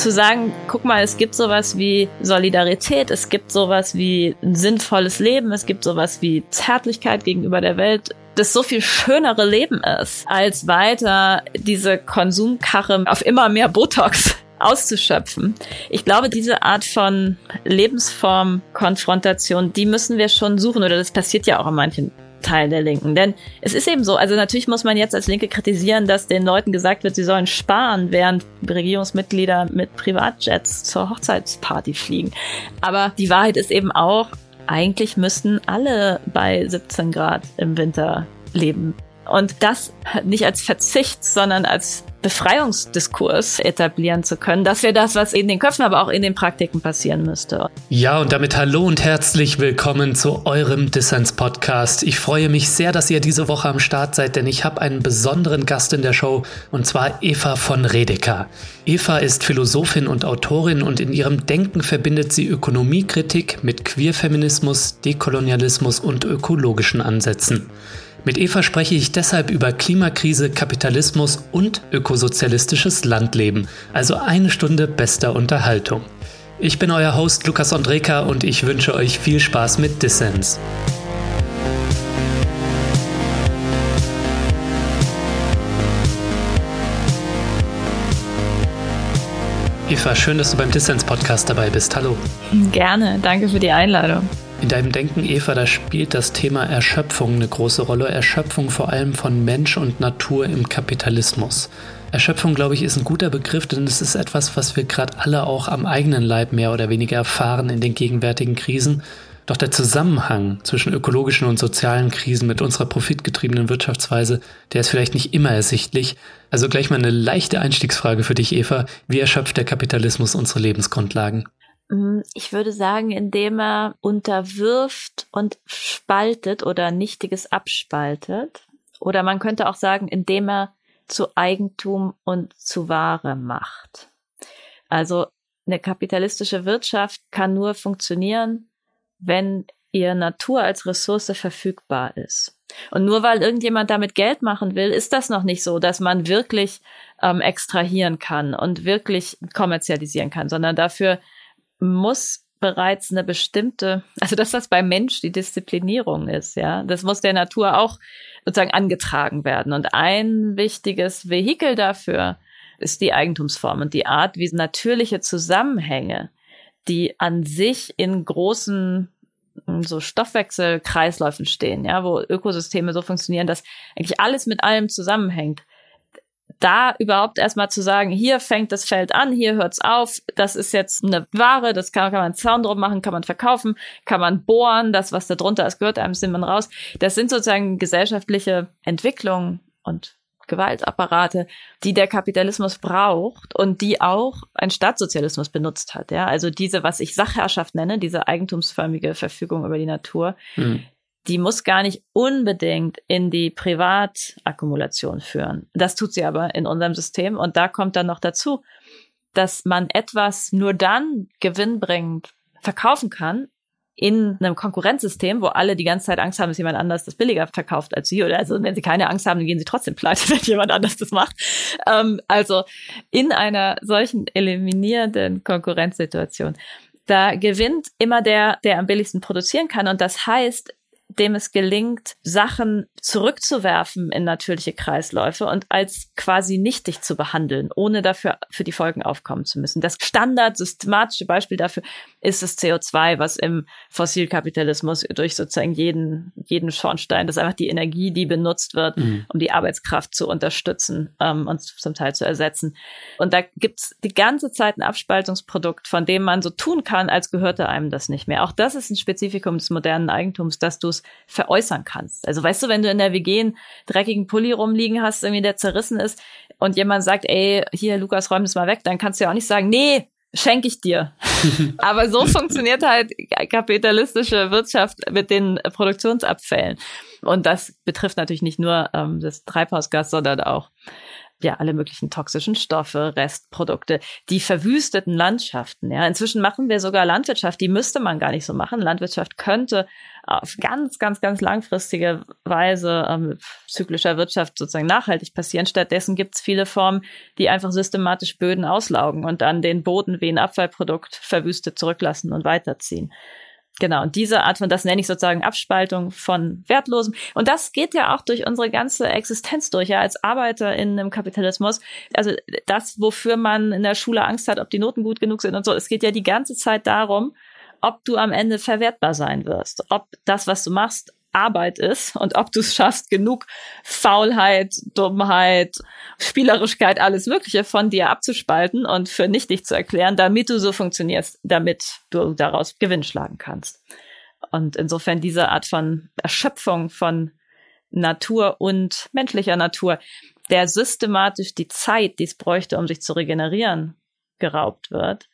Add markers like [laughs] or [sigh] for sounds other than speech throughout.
zu sagen, guck mal, es gibt sowas wie Solidarität, es gibt sowas wie ein sinnvolles Leben, es gibt sowas wie Zärtlichkeit gegenüber der Welt, das so viel schönere Leben ist, als weiter diese Konsumkarre auf immer mehr Botox [laughs] auszuschöpfen. Ich glaube, diese Art von Lebensform-Konfrontation, die müssen wir schon suchen, oder das passiert ja auch in manchen Teil der Linken. Denn es ist eben so, also natürlich muss man jetzt als Linke kritisieren, dass den Leuten gesagt wird, sie sollen sparen, während Regierungsmitglieder mit Privatjets zur Hochzeitsparty fliegen. Aber die Wahrheit ist eben auch, eigentlich müssten alle bei 17 Grad im Winter leben. Und das nicht als Verzicht, sondern als Befreiungsdiskurs etablieren zu können. Das wäre das, was in den Köpfen, aber auch in den Praktiken passieren müsste. Ja, und damit hallo und herzlich willkommen zu eurem Dissens-Podcast. Ich freue mich sehr, dass ihr diese Woche am Start seid, denn ich habe einen besonderen Gast in der Show, und zwar Eva von Redeker. Eva ist Philosophin und Autorin und in ihrem Denken verbindet sie Ökonomiekritik mit Queerfeminismus, Dekolonialismus und ökologischen Ansätzen. Mit Eva spreche ich deshalb über Klimakrise, Kapitalismus und ökosozialistisches Landleben, also eine Stunde bester Unterhaltung. Ich bin euer Host Lukas Andreka und ich wünsche euch viel Spaß mit Dissens. Eva, schön, dass du beim Dissens Podcast dabei bist. Hallo. Gerne, danke für die Einladung. In deinem Denken, Eva, da spielt das Thema Erschöpfung eine große Rolle. Erschöpfung vor allem von Mensch und Natur im Kapitalismus. Erschöpfung, glaube ich, ist ein guter Begriff, denn es ist etwas, was wir gerade alle auch am eigenen Leib mehr oder weniger erfahren in den gegenwärtigen Krisen. Doch der Zusammenhang zwischen ökologischen und sozialen Krisen mit unserer profitgetriebenen Wirtschaftsweise, der ist vielleicht nicht immer ersichtlich. Also gleich mal eine leichte Einstiegsfrage für dich, Eva. Wie erschöpft der Kapitalismus unsere Lebensgrundlagen? Mm, ich würde sagen, indem er unterwirft und spaltet oder Nichtiges abspaltet. Oder man könnte auch sagen, indem er zu Eigentum und zu Ware macht. Also eine kapitalistische Wirtschaft kann nur funktionieren, wenn ihr Natur als Ressource verfügbar ist. Und nur weil irgendjemand damit Geld machen will, ist das noch nicht so, dass man wirklich ähm, extrahieren kann und wirklich kommerzialisieren kann, sondern dafür muss bereits eine bestimmte, also das, was beim Mensch die Disziplinierung ist, ja, das muss der Natur auch sozusagen angetragen werden. Und ein wichtiges Vehikel dafür ist die Eigentumsform und die Art, wie natürliche Zusammenhänge, die an sich in großen so Stoffwechselkreisläufen stehen, ja, wo Ökosysteme so funktionieren, dass eigentlich alles mit allem zusammenhängt da überhaupt erstmal zu sagen, hier fängt das Feld an, hier hört's auf, das ist jetzt eine Ware, das kann, kann man Zaun drum machen, kann man verkaufen, kann man bohren, das, was da drunter ist, gehört einem, sind man raus. Das sind sozusagen gesellschaftliche Entwicklungen und Gewaltapparate, die der Kapitalismus braucht und die auch ein Staatssozialismus benutzt hat. Ja, also diese, was ich Sachherrschaft nenne, diese eigentumsförmige Verfügung über die Natur, mhm die muss gar nicht unbedingt in die Privatakkumulation führen. Das tut sie aber in unserem System. Und da kommt dann noch dazu, dass man etwas nur dann gewinnbringend verkaufen kann in einem Konkurrenzsystem, wo alle die ganze Zeit Angst haben, dass jemand anders das billiger verkauft als sie. Oder also wenn sie keine Angst haben, dann gehen sie trotzdem pleite, [laughs] wenn jemand anders das macht. Ähm, also in einer solchen eliminierenden Konkurrenzsituation da gewinnt immer der, der am billigsten produzieren kann. Und das heißt, dem es gelingt, Sachen zurückzuwerfen in natürliche Kreisläufe und als quasi nichtig zu behandeln, ohne dafür für die Folgen aufkommen zu müssen. Das standardsystematische Beispiel dafür ist das CO2, was im Fossilkapitalismus durch sozusagen jeden, jeden Schornstein, das ist einfach die Energie, die benutzt wird, mhm. um die Arbeitskraft zu unterstützen ähm, und zum Teil zu ersetzen. Und da gibt's die ganze Zeit ein Abspaltungsprodukt, von dem man so tun kann, als gehörte einem das nicht mehr. Auch das ist ein Spezifikum des modernen Eigentums, dass du es veräußern kannst. Also weißt du, wenn du in der WG einen dreckigen Pulli rumliegen hast, irgendwie der zerrissen ist und jemand sagt, ey, hier, Lukas, räum das mal weg, dann kannst du ja auch nicht sagen, nee, schenke ich dir. [laughs] Aber so funktioniert halt kapitalistische Wirtschaft mit den Produktionsabfällen. Und das betrifft natürlich nicht nur ähm, das Treibhausgas, sondern auch ja alle möglichen toxischen Stoffe, Restprodukte, die verwüsteten Landschaften. Ja, inzwischen machen wir sogar Landwirtschaft, die müsste man gar nicht so machen. Landwirtschaft könnte auf ganz, ganz, ganz langfristige Weise ähm, zyklischer Wirtschaft sozusagen nachhaltig passieren. Stattdessen gibt es viele Formen, die einfach systematisch Böden auslaugen und dann den Boden wie ein Abfallprodukt verwüstet zurücklassen und weiterziehen. Genau, und diese Art von, das nenne ich sozusagen Abspaltung von Wertlosem. Und das geht ja auch durch unsere ganze Existenz durch, ja, als Arbeiter in einem Kapitalismus. Also das, wofür man in der Schule Angst hat, ob die Noten gut genug sind und so. Es geht ja die ganze Zeit darum, ob du am Ende verwertbar sein wirst, ob das, was du machst, Arbeit ist und ob du es schaffst, genug Faulheit, Dummheit, Spielerischkeit, alles Mögliche von dir abzuspalten und für nichtig zu erklären, damit du so funktionierst, damit du daraus Gewinn schlagen kannst. Und insofern diese Art von Erschöpfung von Natur und menschlicher Natur, der systematisch die Zeit, die es bräuchte, um sich zu regenerieren, geraubt wird,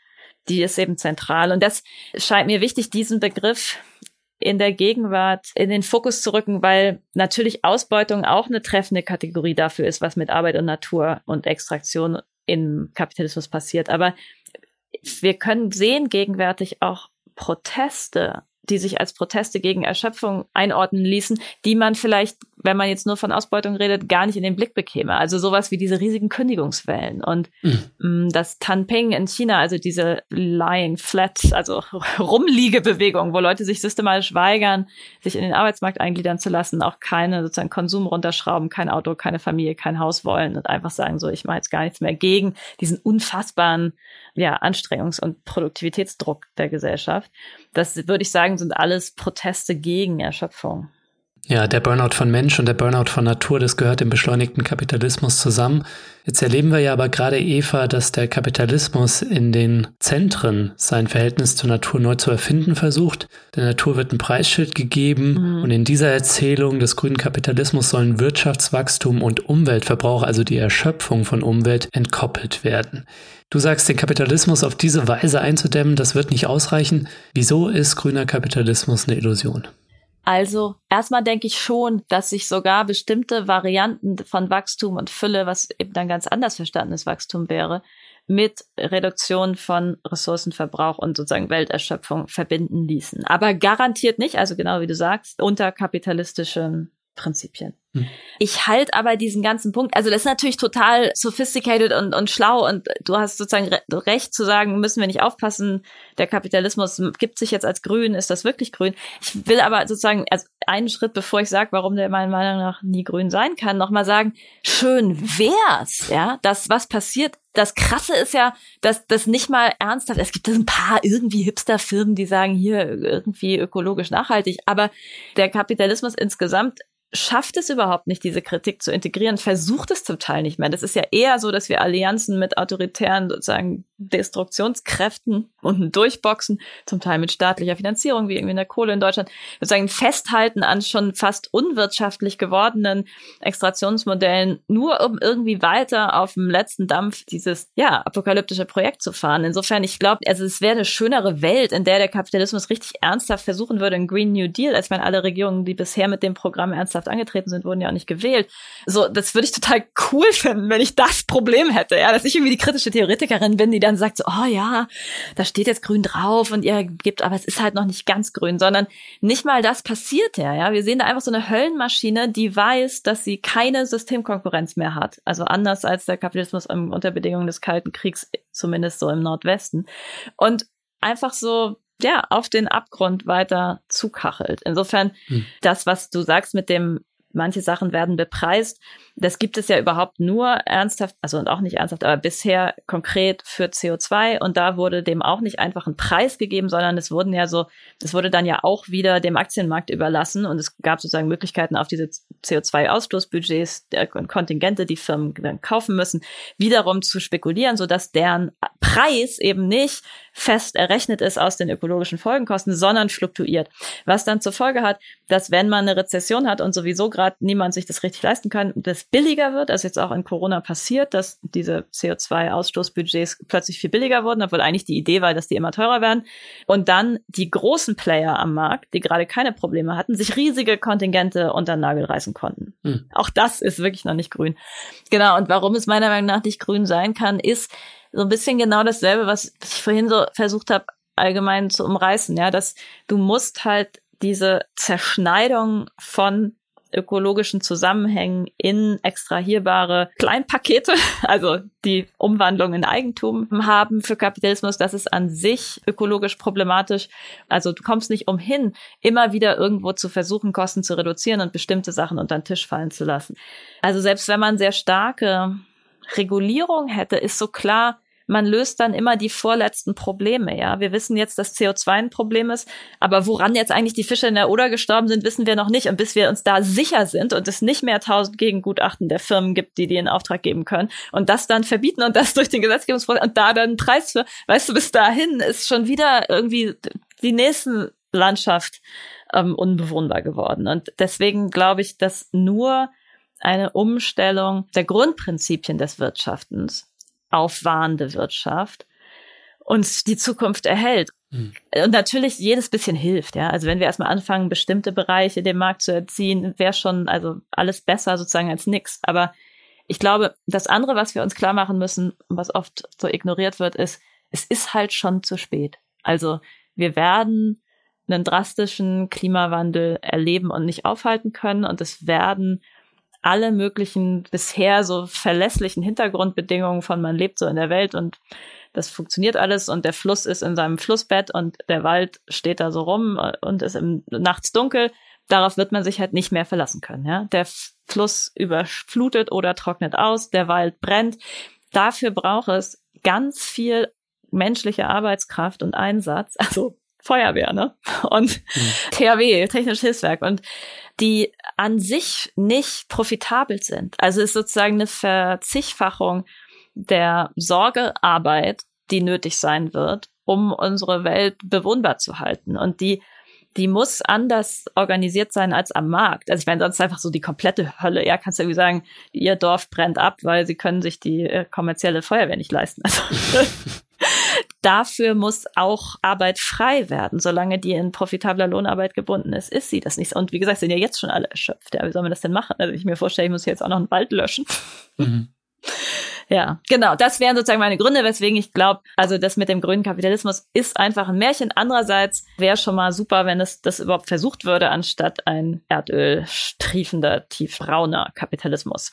die ist eben zentral. Und das scheint mir wichtig, diesen Begriff in der Gegenwart in den Fokus zu rücken, weil natürlich Ausbeutung auch eine treffende Kategorie dafür ist, was mit Arbeit und Natur und Extraktion im Kapitalismus passiert. Aber wir können sehen gegenwärtig auch Proteste die sich als Proteste gegen Erschöpfung einordnen ließen, die man vielleicht, wenn man jetzt nur von Ausbeutung redet, gar nicht in den Blick bekäme. Also sowas wie diese riesigen Kündigungswellen und mhm. das Tanping in China, also diese Lying Flat, also [laughs] Rumliegebewegung, wo Leute sich systematisch weigern, sich in den Arbeitsmarkt eingliedern zu lassen, auch keine sozusagen Konsum runterschrauben, kein Auto, keine Familie, kein Haus wollen und einfach sagen so, ich mache jetzt gar nichts mehr gegen diesen unfassbaren ja, Anstrengungs- und Produktivitätsdruck der Gesellschaft. Das würde ich sagen, sind alles Proteste gegen Erschöpfung. Ja, der Burnout von Mensch und der Burnout von Natur, das gehört im beschleunigten Kapitalismus zusammen. Jetzt erleben wir ja aber gerade, Eva, dass der Kapitalismus in den Zentren sein Verhältnis zur Natur neu zu erfinden versucht. Der Natur wird ein Preisschild gegeben mhm. und in dieser Erzählung des grünen Kapitalismus sollen Wirtschaftswachstum und Umweltverbrauch, also die Erschöpfung von Umwelt, entkoppelt werden. Du sagst, den Kapitalismus auf diese Weise einzudämmen, das wird nicht ausreichen. Wieso ist grüner Kapitalismus eine Illusion? Also erstmal denke ich schon, dass sich sogar bestimmte Varianten von Wachstum und Fülle, was eben dann ganz anders verstandenes Wachstum wäre, mit Reduktion von Ressourcenverbrauch und sozusagen Welterschöpfung verbinden ließen. Aber garantiert nicht, also genau wie du sagst, unter kapitalistischen Prinzipien. Hm. Ich halte aber diesen ganzen Punkt, also das ist natürlich total sophisticated und, und schlau und du hast sozusagen re recht zu sagen, müssen wir nicht aufpassen, der Kapitalismus gibt sich jetzt als grün, ist das wirklich grün? Ich will aber sozusagen also einen Schritt, bevor ich sage, warum der meiner Meinung nach nie grün sein kann, nochmal sagen, schön wär's, ja, das, was passiert, das Krasse ist ja, dass das nicht mal ernsthaft, es gibt ein paar irgendwie Hipster-Firmen, die sagen, hier irgendwie ökologisch nachhaltig, aber der Kapitalismus insgesamt schafft es überhaupt nicht, diese Kritik zu integrieren, versucht es zum Teil nicht mehr. Das ist ja eher so, dass wir Allianzen mit autoritären sozusagen Destruktionskräften unten durchboxen, zum Teil mit staatlicher Finanzierung, wie irgendwie in der Kohle in Deutschland, sozusagen festhalten an schon fast unwirtschaftlich gewordenen Extraktionsmodellen, nur um irgendwie weiter auf dem letzten Dampf dieses, ja, apokalyptische Projekt zu fahren. Insofern, ich glaube, also es wäre eine schönere Welt, in der der Kapitalismus richtig ernsthaft versuchen würde, einen Green New Deal, als wenn alle Regierungen, die bisher mit dem Programm ernsthaft angetreten sind, wurden ja auch nicht gewählt. So, das würde ich total cool finden, wenn ich das Problem hätte, ja, dass ich irgendwie die kritische Theoretikerin bin, die dann sagt so, oh ja, da steht jetzt grün drauf und ihr gebt, aber es ist halt noch nicht ganz grün, sondern nicht mal das passiert ja, ja. Wir sehen da einfach so eine Höllenmaschine, die weiß, dass sie keine Systemkonkurrenz mehr hat. Also anders als der Kapitalismus unter Bedingungen des Kalten Kriegs, zumindest so im Nordwesten. Und einfach so ja, auf den Abgrund weiter zukachelt. Insofern, hm. das, was du sagst mit dem manche Sachen werden bepreist. Das gibt es ja überhaupt nur ernsthaft, also und auch nicht ernsthaft, aber bisher konkret für CO2 und da wurde dem auch nicht einfach ein Preis gegeben, sondern es wurden ja so, es wurde dann ja auch wieder dem Aktienmarkt überlassen und es gab sozusagen Möglichkeiten auf diese CO2-Ausstoßbudgets und Kontingente, die Firmen dann kaufen müssen, wiederum zu spekulieren, sodass deren Preis eben nicht fest errechnet ist aus den ökologischen Folgenkosten, sondern fluktuiert. Was dann zur Folge hat, dass wenn man eine Rezession hat und sowieso gerade niemand sich das richtig leisten kann, das billiger wird, also jetzt auch in Corona passiert, dass diese CO2-Ausstoßbudgets plötzlich viel billiger wurden, obwohl eigentlich die Idee war, dass die immer teurer werden. Und dann die großen Player am Markt, die gerade keine Probleme hatten, sich riesige Kontingente unter den Nagel reißen konnten. Hm. Auch das ist wirklich noch nicht grün. Genau, und warum es meiner Meinung nach nicht grün sein kann, ist, so ein bisschen genau dasselbe, was ich vorhin so versucht habe, allgemein zu umreißen, ja, dass du musst halt diese Zerschneidung von ökologischen Zusammenhängen in extrahierbare Kleinpakete, [laughs] also die Umwandlung in Eigentum haben für Kapitalismus, das ist an sich ökologisch problematisch. Also du kommst nicht umhin, immer wieder irgendwo zu versuchen, Kosten zu reduzieren und bestimmte Sachen unter den Tisch fallen zu lassen. Also selbst wenn man sehr starke Regulierung hätte, ist so klar, man löst dann immer die vorletzten Probleme, ja. Wir wissen jetzt, dass CO2 ein Problem ist, aber woran jetzt eigentlich die Fische in der Oder gestorben sind, wissen wir noch nicht. Und bis wir uns da sicher sind und es nicht mehr tausend Gegengutachten der Firmen gibt, die die in Auftrag geben können und das dann verbieten und das [laughs] durch den Gesetzgebungsprozess und da dann einen Preis für, weißt du, bis dahin ist schon wieder irgendwie die nächsten Landschaft ähm, unbewohnbar geworden. Und deswegen glaube ich, dass nur eine Umstellung der Grundprinzipien des Wirtschaftens aufwahrende Wirtschaft uns die Zukunft erhält. Mhm. Und natürlich jedes bisschen hilft, ja. Also wenn wir erstmal anfangen, bestimmte Bereiche dem Markt zu erziehen, wäre schon also alles besser sozusagen als nix. Aber ich glaube, das andere, was wir uns klar machen müssen, was oft so ignoriert wird, ist, es ist halt schon zu spät. Also wir werden einen drastischen Klimawandel erleben und nicht aufhalten können und es werden alle möglichen bisher so verlässlichen Hintergrundbedingungen von man lebt so in der Welt und das funktioniert alles und der Fluss ist in seinem Flussbett und der Wald steht da so rum und ist im, nachts dunkel. Darauf wird man sich halt nicht mehr verlassen können. Ja? Der Fluss überflutet oder trocknet aus, der Wald brennt. Dafür braucht es ganz viel menschliche Arbeitskraft und Einsatz, also Feuerwehr, ne? Und mhm. THW, technisches Hilfswerk. Und die an sich nicht profitabel sind. Also es ist sozusagen eine Verzigfachung der Sorgearbeit, die nötig sein wird, um unsere Welt bewohnbar zu halten. Und die die muss anders organisiert sein als am Markt. Also ich meine, sonst einfach so die komplette Hölle. Ja, kannst du irgendwie sagen, ihr Dorf brennt ab, weil sie können sich die äh, kommerzielle Feuerwehr nicht leisten. Also [laughs] [laughs] dafür muss auch Arbeit frei werden. Solange die in profitabler Lohnarbeit gebunden ist, ist sie das nicht. Und wie gesagt, sind ja jetzt schon alle erschöpft. Ja, wie soll man das denn machen? Also ich mir vorstelle, ich muss jetzt auch noch einen Wald löschen. [laughs] Mhm. Ja, genau. Das wären sozusagen meine Gründe, weswegen ich glaube, also das mit dem grünen Kapitalismus ist einfach ein Märchen. Andererseits wäre schon mal super, wenn es das überhaupt versucht würde, anstatt ein Erdöl triefender, tiefbrauner Kapitalismus.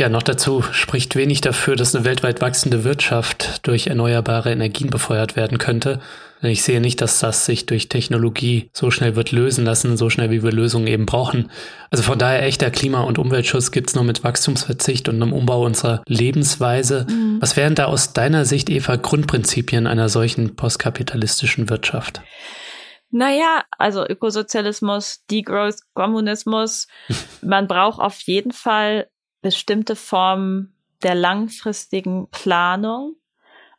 Ja, noch dazu spricht wenig dafür, dass eine weltweit wachsende Wirtschaft durch erneuerbare Energien befeuert werden könnte. Ich sehe nicht, dass das sich durch Technologie so schnell wird lösen lassen, so schnell wie wir Lösungen eben brauchen. Also von daher echter Klima- und Umweltschutz gibt's nur mit Wachstumsverzicht und einem Umbau unserer Lebensweise. Mhm. Was wären da aus deiner Sicht, Eva, Grundprinzipien einer solchen postkapitalistischen Wirtschaft? Naja, also Ökosozialismus, Degrowth, Kommunismus. [laughs] Man braucht auf jeden Fall bestimmte Formen der langfristigen Planung.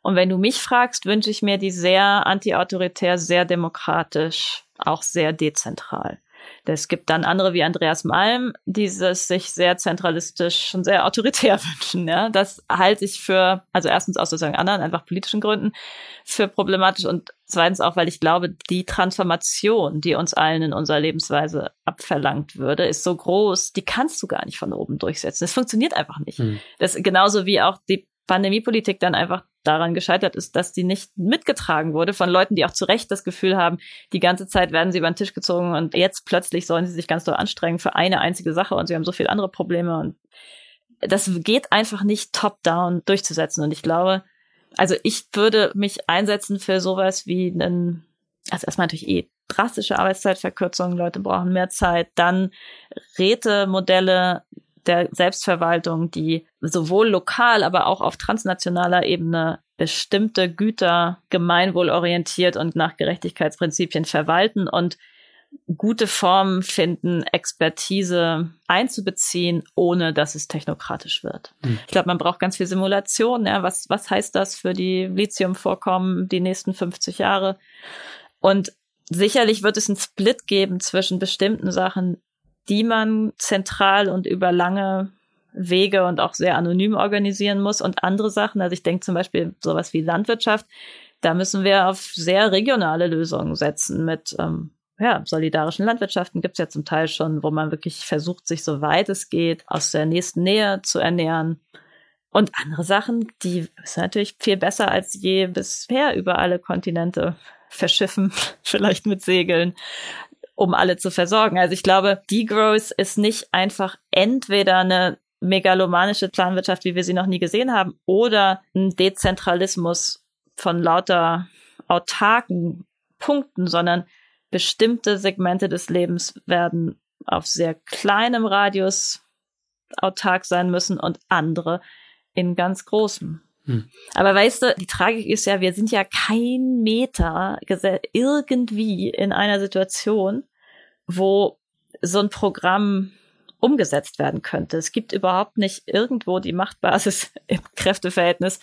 Und wenn du mich fragst, wünsche ich mir die sehr antiautoritär, sehr demokratisch, auch sehr dezentral. Es gibt dann andere wie Andreas Malm, die es sich sehr zentralistisch und sehr autoritär [laughs] wünschen. Ja? Das halte ich für, also erstens aus sozusagen anderen, einfach politischen Gründen, für problematisch und zweitens auch, weil ich glaube, die Transformation, die uns allen in unserer Lebensweise abverlangt würde, ist so groß, die kannst du gar nicht von oben durchsetzen. Das funktioniert einfach nicht. Hm. Das genauso wie auch die Pandemiepolitik dann einfach daran gescheitert ist, dass die nicht mitgetragen wurde von Leuten, die auch zu Recht das Gefühl haben, die ganze Zeit werden sie über den Tisch gezogen und jetzt plötzlich sollen sie sich ganz doll anstrengen für eine einzige Sache und sie haben so viele andere Probleme und das geht einfach nicht top-down durchzusetzen. Und ich glaube, also ich würde mich einsetzen für sowas wie einen, also erstmal natürlich eh drastische Arbeitszeitverkürzungen, Leute brauchen mehr Zeit, dann Rätemodelle, der Selbstverwaltung, die sowohl lokal, aber auch auf transnationaler Ebene bestimmte Güter gemeinwohlorientiert und nach Gerechtigkeitsprinzipien verwalten und gute Formen finden, Expertise einzubeziehen, ohne dass es technokratisch wird. Mhm. Ich glaube, man braucht ganz viel Simulation. Ja, was, was heißt das für die Lithiumvorkommen die nächsten 50 Jahre? Und sicherlich wird es einen Split geben zwischen bestimmten Sachen, die man zentral und über lange Wege und auch sehr anonym organisieren muss und andere Sachen. Also ich denke zum Beispiel sowas wie Landwirtschaft. Da müssen wir auf sehr regionale Lösungen setzen mit ähm, ja, solidarischen Landwirtschaften gibt's ja zum Teil schon, wo man wirklich versucht, sich so weit es geht, aus der nächsten Nähe zu ernähren. Und andere Sachen, die sind natürlich viel besser als je bisher über alle Kontinente verschiffen, [laughs] vielleicht mit Segeln, um alle zu versorgen. Also ich glaube, Degrowth ist nicht einfach entweder eine megalomanische Planwirtschaft, wie wir sie noch nie gesehen haben, oder ein Dezentralismus von lauter autarken Punkten, sondern bestimmte Segmente des Lebens werden auf sehr kleinem Radius autark sein müssen und andere in ganz großem. Hm. Aber weißt du, die Tragik ist ja, wir sind ja kein Meter irgendwie in einer Situation, wo so ein Programm umgesetzt werden könnte. Es gibt überhaupt nicht irgendwo die Machtbasis [laughs] im Kräfteverhältnis,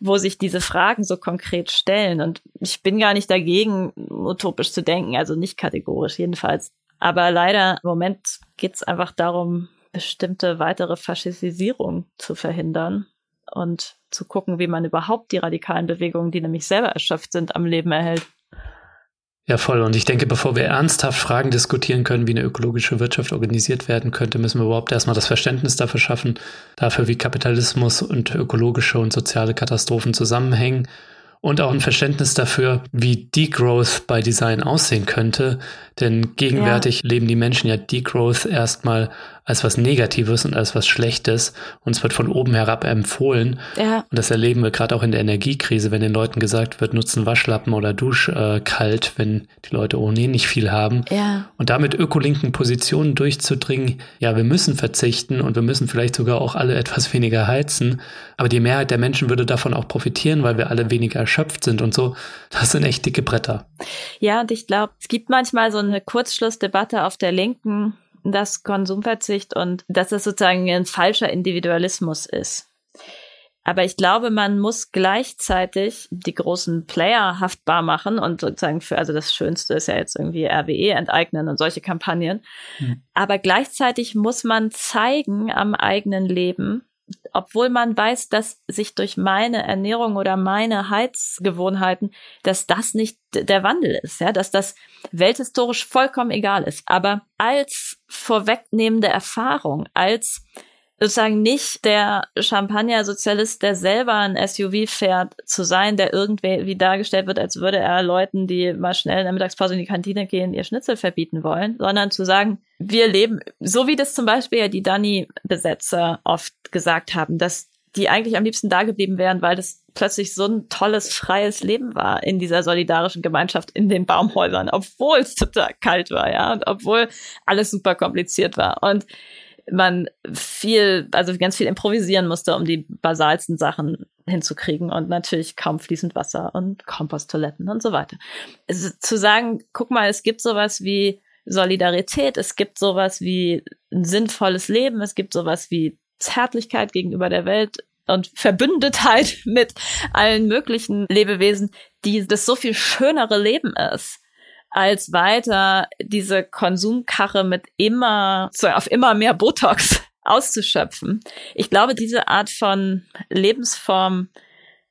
wo sich diese Fragen so konkret stellen. Und ich bin gar nicht dagegen, utopisch zu denken, also nicht kategorisch jedenfalls. Aber leider im Moment geht es einfach darum, bestimmte weitere Faschisierung zu verhindern und zu gucken, wie man überhaupt die radikalen Bewegungen, die nämlich selber erschöpft sind, am Leben erhält. Ja, voll. Und ich denke, bevor wir ernsthaft Fragen diskutieren können, wie eine ökologische Wirtschaft organisiert werden könnte, müssen wir überhaupt erstmal das Verständnis dafür schaffen, dafür, wie Kapitalismus und ökologische und soziale Katastrophen zusammenhängen und auch ein Verständnis dafür, wie Degrowth bei Design aussehen könnte. Denn gegenwärtig ja. leben die Menschen ja Degrowth erstmal als was Negatives und als was Schlechtes. Und es wird von oben herab empfohlen. Ja. Und das erleben wir gerade auch in der Energiekrise, wenn den Leuten gesagt wird, nutzen Waschlappen oder Dusch äh, kalt, wenn die Leute ohnehin nicht viel haben. Ja. Und damit ökolinken Positionen durchzudringen, ja, wir müssen verzichten und wir müssen vielleicht sogar auch alle etwas [laughs] weniger heizen. Aber die Mehrheit der Menschen würde davon auch profitieren, weil wir alle weniger erschöpft sind und so. Das sind echt dicke Bretter. Ja, und ich glaube, es gibt manchmal so eine Kurzschlussdebatte auf der Linken, dass Konsumverzicht und dass das sozusagen ein falscher Individualismus ist. Aber ich glaube, man muss gleichzeitig die großen Player haftbar machen und sozusagen für, also das Schönste ist ja jetzt irgendwie RWE enteignen und solche Kampagnen. Mhm. Aber gleichzeitig muss man zeigen am eigenen Leben, obwohl man weiß, dass sich durch meine Ernährung oder meine Heizgewohnheiten, dass das nicht der Wandel ist, ja, dass das welthistorisch vollkommen egal ist. Aber als vorwegnehmende Erfahrung, als sozusagen nicht der Champagner-Sozialist, der selber ein SUV fährt, zu sein, der irgendwie wie dargestellt wird, als würde er Leuten, die mal schnell in der Mittagspause in die Kantine gehen, ihr Schnitzel verbieten wollen, sondern zu sagen, wir leben, so wie das zum Beispiel ja die Dani-Besetzer oft gesagt haben, dass die eigentlich am liebsten da geblieben wären, weil das plötzlich so ein tolles, freies Leben war in dieser solidarischen Gemeinschaft in den Baumhäusern, obwohl es total kalt war, ja, und obwohl alles super kompliziert war. Und man viel, also ganz viel improvisieren musste, um die basalsten Sachen hinzukriegen und natürlich kaum fließend Wasser und Komposttoiletten und so weiter. Also zu sagen, guck mal, es gibt sowas wie Solidarität, es gibt sowas wie ein sinnvolles Leben, es gibt sowas wie Zärtlichkeit gegenüber der Welt und Verbündetheit [laughs] mit allen möglichen Lebewesen, die das so viel schönere Leben ist als weiter diese Konsumkache mit immer, so auf immer mehr Botox [laughs] auszuschöpfen. Ich glaube, diese Art von Lebensform,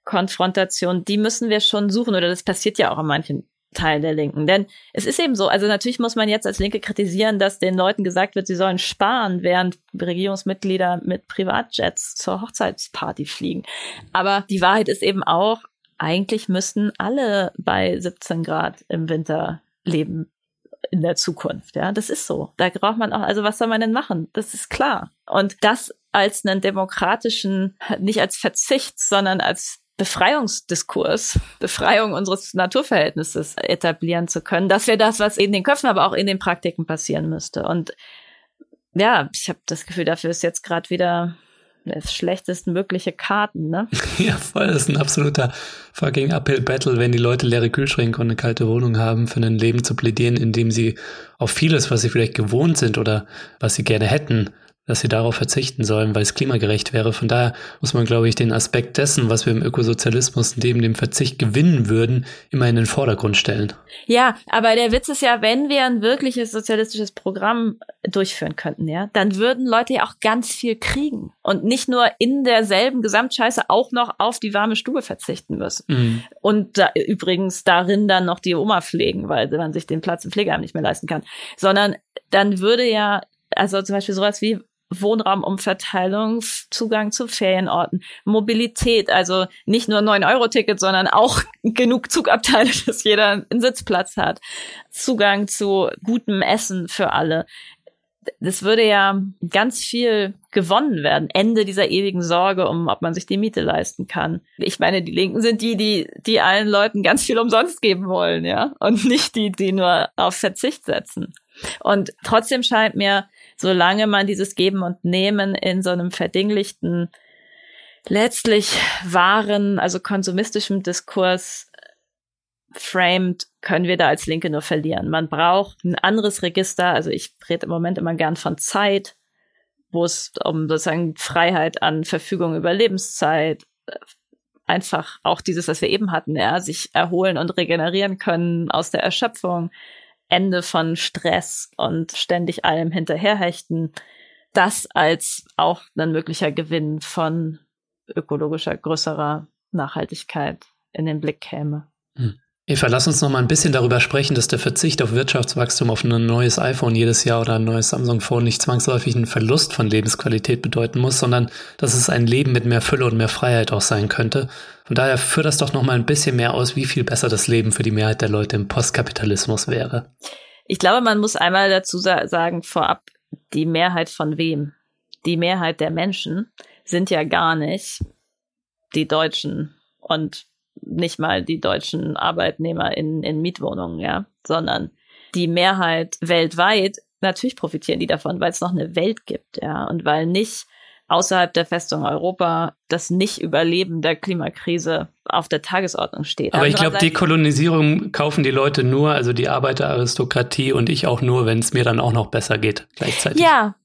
Konfrontation, die müssen wir schon suchen oder das passiert ja auch an manchen Teilen der Linken. Denn es ist eben so, also natürlich muss man jetzt als Linke kritisieren, dass den Leuten gesagt wird, sie sollen sparen, während Regierungsmitglieder mit Privatjets zur Hochzeitsparty fliegen. Aber die Wahrheit ist eben auch, eigentlich müssten alle bei 17 Grad im Winter leben in der Zukunft. Ja, das ist so. Da braucht man auch, also was soll man denn machen? Das ist klar. Und das als einen demokratischen, nicht als Verzicht, sondern als Befreiungsdiskurs, Befreiung unseres Naturverhältnisses etablieren zu können. Das wäre das, was in den Köpfen, aber auch in den Praktiken passieren müsste. Und ja, ich habe das Gefühl, dafür ist jetzt gerade wieder das schlechtestmögliche Karten, ne? [laughs] ja, voll, das ist ein absoluter fucking Uphill Battle, wenn die Leute leere Kühlschränke und eine kalte Wohnung haben, für ein Leben zu plädieren, in dem sie auf vieles, was sie vielleicht gewohnt sind oder was sie gerne hätten, dass sie darauf verzichten sollen, weil es klimagerecht wäre. Von daher muss man, glaube ich, den Aspekt dessen, was wir im Ökosozialismus neben dem Verzicht gewinnen würden, immer in den Vordergrund stellen. Ja, aber der Witz ist ja, wenn wir ein wirkliches sozialistisches Programm durchführen könnten, ja, dann würden Leute ja auch ganz viel kriegen und nicht nur in derselben Gesamtscheiße auch noch auf die warme Stube verzichten müssen. Mhm. Und da, übrigens darin dann noch die Oma pflegen, weil man sich den Platz im Pflegeheim nicht mehr leisten kann, sondern dann würde ja also zum Beispiel sowas wie Wohnraumumverteilung, Zugang zu Ferienorten, Mobilität, also nicht nur 9-Euro-Ticket, sondern auch [laughs] genug Zugabteile, [laughs] dass jeder einen Sitzplatz hat, Zugang zu gutem Essen für alle. Das würde ja ganz viel gewonnen werden. Ende dieser ewigen Sorge um, ob man sich die Miete leisten kann. Ich meine, die Linken sind die, die, die allen Leuten ganz viel umsonst geben wollen, ja. Und nicht die, die nur auf Verzicht setzen. Und trotzdem scheint mir, solange man dieses Geben und Nehmen in so einem verdinglichten, letztlich wahren, also konsumistischen Diskurs framed, können wir da als Linke nur verlieren. Man braucht ein anderes Register. Also ich rede im Moment immer gern von Zeit, wo es um sozusagen Freiheit an Verfügung über Lebenszeit, einfach auch dieses, was wir eben hatten, ja, sich erholen und regenerieren können aus der Erschöpfung, Ende von Stress und ständig allem hinterherhechten, das als auch ein möglicher Gewinn von ökologischer, größerer Nachhaltigkeit in den Blick käme. Hm. Eva, lass uns noch mal ein bisschen darüber sprechen, dass der Verzicht auf Wirtschaftswachstum auf ein neues iPhone jedes Jahr oder ein neues Samsung Phone nicht zwangsläufig einen Verlust von Lebensqualität bedeuten muss, sondern dass es ein Leben mit mehr Fülle und mehr Freiheit auch sein könnte. Von daher führ das doch noch mal ein bisschen mehr aus, wie viel besser das Leben für die Mehrheit der Leute im Postkapitalismus wäre. Ich glaube, man muss einmal dazu sagen, vorab, die Mehrheit von wem? Die Mehrheit der Menschen sind ja gar nicht die Deutschen und nicht mal die deutschen Arbeitnehmer in, in Mietwohnungen, ja, sondern die Mehrheit weltweit, natürlich profitieren die davon, weil es noch eine Welt gibt, ja, und weil nicht außerhalb der Festung Europa das Nicht-Überleben der Klimakrise auf der Tagesordnung steht. Aber ich glaube, Dekolonisierung kaufen die Leute nur, also die Arbeiteraristokratie und ich auch nur, wenn es mir dann auch noch besser geht gleichzeitig. Ja,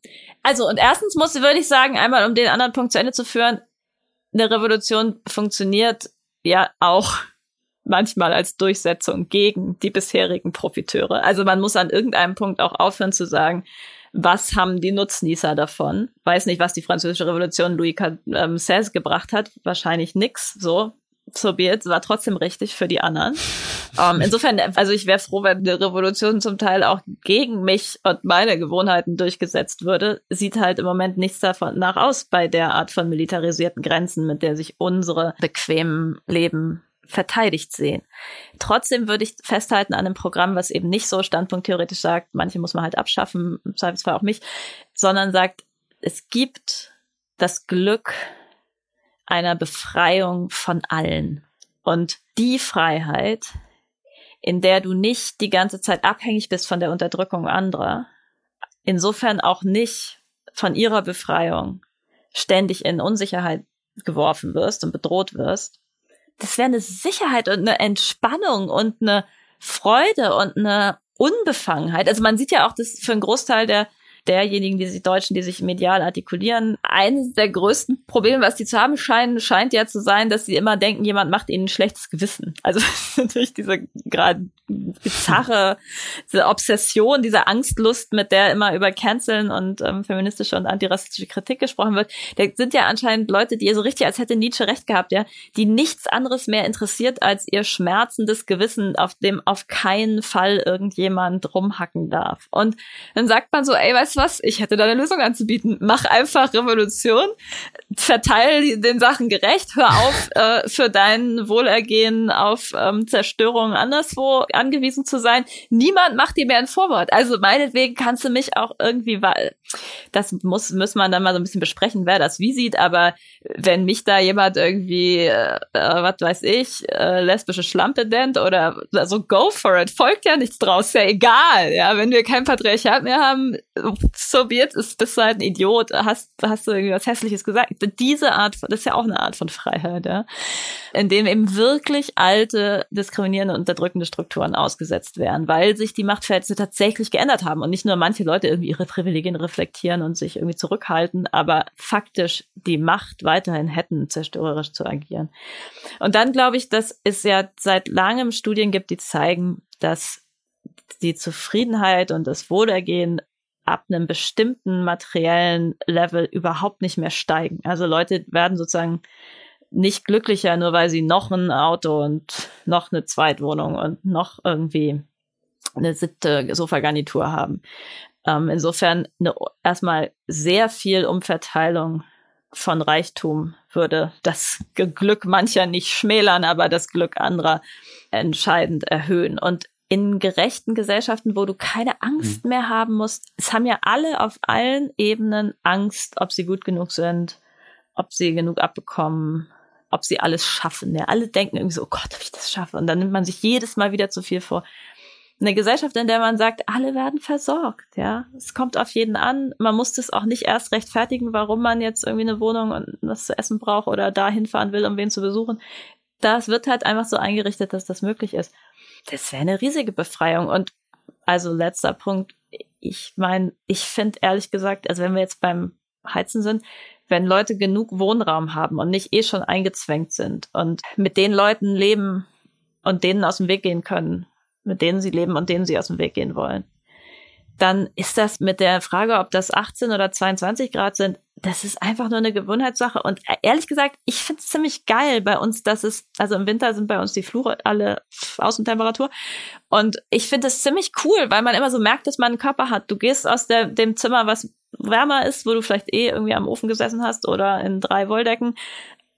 also und erstens muss, würde ich sagen, einmal um den anderen Punkt zu Ende zu führen, eine Revolution funktioniert ja auch manchmal als Durchsetzung gegen die bisherigen Profiteure. Also man muss an irgendeinem Punkt auch aufhören zu sagen, was haben die Nutznießer davon? Weiß nicht, was die französische Revolution Louis XVI gebracht hat. Wahrscheinlich nix. So, so be it. War trotzdem richtig für die anderen. Um, ähm, insofern, also ich wäre froh, wenn die Revolution zum Teil auch gegen mich und meine Gewohnheiten durchgesetzt würde. Sieht halt im Moment nichts davon nach aus bei der Art von militarisierten Grenzen, mit der sich unsere bequemen Leben verteidigt sehen. Trotzdem würde ich festhalten an einem Programm, was eben nicht so standpunkttheoretisch sagt, manche muss man halt abschaffen, im Zweifelsfall auch mich, sondern sagt, es gibt das Glück einer Befreiung von allen. Und die Freiheit, in der du nicht die ganze Zeit abhängig bist von der Unterdrückung anderer, insofern auch nicht von ihrer Befreiung ständig in Unsicherheit geworfen wirst und bedroht wirst, das wäre eine Sicherheit und eine Entspannung und eine Freude und eine Unbefangenheit. Also man sieht ja auch, dass für einen Großteil der derjenigen, die sich Deutschen, die sich medial artikulieren. Eines der größten Probleme, was die zu haben scheinen, scheint ja zu sein, dass sie immer denken, jemand macht ihnen ein schlechtes Gewissen. Also [laughs] natürlich diese gerade bizarre diese Obsession, diese Angstlust, mit der immer über Canceln und ähm, feministische und antirassistische Kritik gesprochen wird. Da sind ja anscheinend Leute, die so richtig, als hätte Nietzsche recht gehabt, ja, die nichts anderes mehr interessiert als ihr schmerzendes Gewissen, auf dem auf keinen Fall irgendjemand rumhacken darf. Und dann sagt man so, ey, weißt was, ich hätte da eine Lösung anzubieten. Mach einfach Revolution, verteile den Sachen gerecht, hör auf, [laughs] äh, für dein Wohlergehen auf ähm, Zerstörung anderswo angewiesen zu sein. Niemand macht dir mehr ein Vorwort. Also meinetwegen kannst du mich auch irgendwie, weil das muss, muss man dann mal so ein bisschen besprechen, wer das wie sieht, aber wenn mich da jemand irgendwie, äh, äh was weiß ich, äh, lesbische Schlampe nennt oder so, also go for it, folgt ja nichts draus, ja egal, ja, wenn wir kein Patriarchat mehr haben, so wird es, bist du halt ein Idiot, hast, hast du irgendwie was Hässliches gesagt. Diese Art, das ist ja auch eine Art von Freiheit, ja. In dem eben wirklich alte, diskriminierende, unterdrückende Strukturen ausgesetzt werden, weil sich die Machtverhältnisse tatsächlich geändert haben und nicht nur manche Leute irgendwie ihre Privilegien reflektieren und sich irgendwie zurückhalten, aber faktisch die Macht weiterhin hätten, zerstörerisch zu agieren. Und dann glaube ich, dass es ja seit langem Studien gibt, die zeigen, dass die Zufriedenheit und das Wohlergehen ab einem bestimmten materiellen Level überhaupt nicht mehr steigen. Also Leute werden sozusagen nicht glücklicher, nur weil sie noch ein Auto und noch eine Zweitwohnung und noch irgendwie eine siebte Sofagarnitur haben. Ähm, insofern eine, erstmal sehr viel Umverteilung von Reichtum würde das Glück mancher nicht schmälern, aber das Glück anderer entscheidend erhöhen. Und in gerechten Gesellschaften, wo du keine Angst mhm. mehr haben musst. Es haben ja alle auf allen Ebenen Angst, ob sie gut genug sind, ob sie genug abbekommen, ob sie alles schaffen. Ja, alle denken irgendwie so, oh Gott, ob ich das schaffe. Und dann nimmt man sich jedes Mal wieder zu viel vor. Eine Gesellschaft, in der man sagt, alle werden versorgt, ja. Es kommt auf jeden an. Man muss das auch nicht erst rechtfertigen, warum man jetzt irgendwie eine Wohnung und was zu essen braucht oder da hinfahren will, um wen zu besuchen. Das wird halt einfach so eingerichtet, dass das möglich ist das wäre eine riesige Befreiung. Und also letzter Punkt, ich meine, ich finde ehrlich gesagt, also wenn wir jetzt beim Heizen sind, wenn Leute genug Wohnraum haben und nicht eh schon eingezwängt sind und mit den Leuten leben und denen aus dem Weg gehen können, mit denen sie leben und denen sie aus dem Weg gehen wollen, dann ist das mit der Frage, ob das 18 oder 22 Grad sind, das ist einfach nur eine Gewohnheitssache. Und ehrlich gesagt, ich finde es ziemlich geil bei uns, dass es, also im Winter sind bei uns die Flure alle Außentemperatur. Und ich finde es ziemlich cool, weil man immer so merkt, dass man einen Körper hat. Du gehst aus der, dem Zimmer, was wärmer ist, wo du vielleicht eh irgendwie am Ofen gesessen hast oder in drei Wolldecken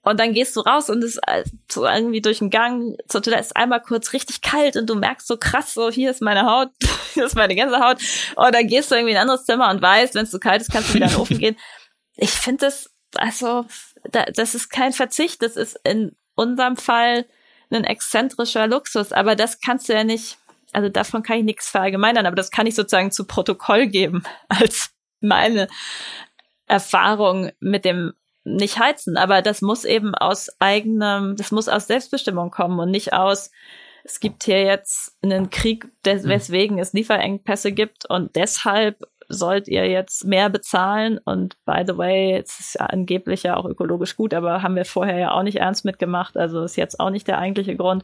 und dann gehst du raus und es ist so irgendwie durch den Gang zur Toilette ist einmal kurz richtig kalt und du merkst so krass, so hier ist meine Haut, [laughs] hier ist meine Gänsehaut. Und dann gehst du irgendwie in ein anderes Zimmer und weißt, wenn es so kalt ist, kannst du wieder in den Ofen gehen. Ich finde das, also, das ist kein Verzicht, das ist in unserem Fall ein exzentrischer Luxus, aber das kannst du ja nicht, also davon kann ich nichts verallgemeinern, aber das kann ich sozusagen zu Protokoll geben [laughs] als meine Erfahrung mit dem nicht heizen, aber das muss eben aus eigenem, das muss aus Selbstbestimmung kommen und nicht aus, es gibt hier jetzt einen Krieg, des, hm. weswegen es Lieferengpässe gibt und deshalb sollt ihr jetzt mehr bezahlen und by the way, es ist ja angeblich ja auch ökologisch gut, aber haben wir vorher ja auch nicht ernst mitgemacht, also ist jetzt auch nicht der eigentliche Grund.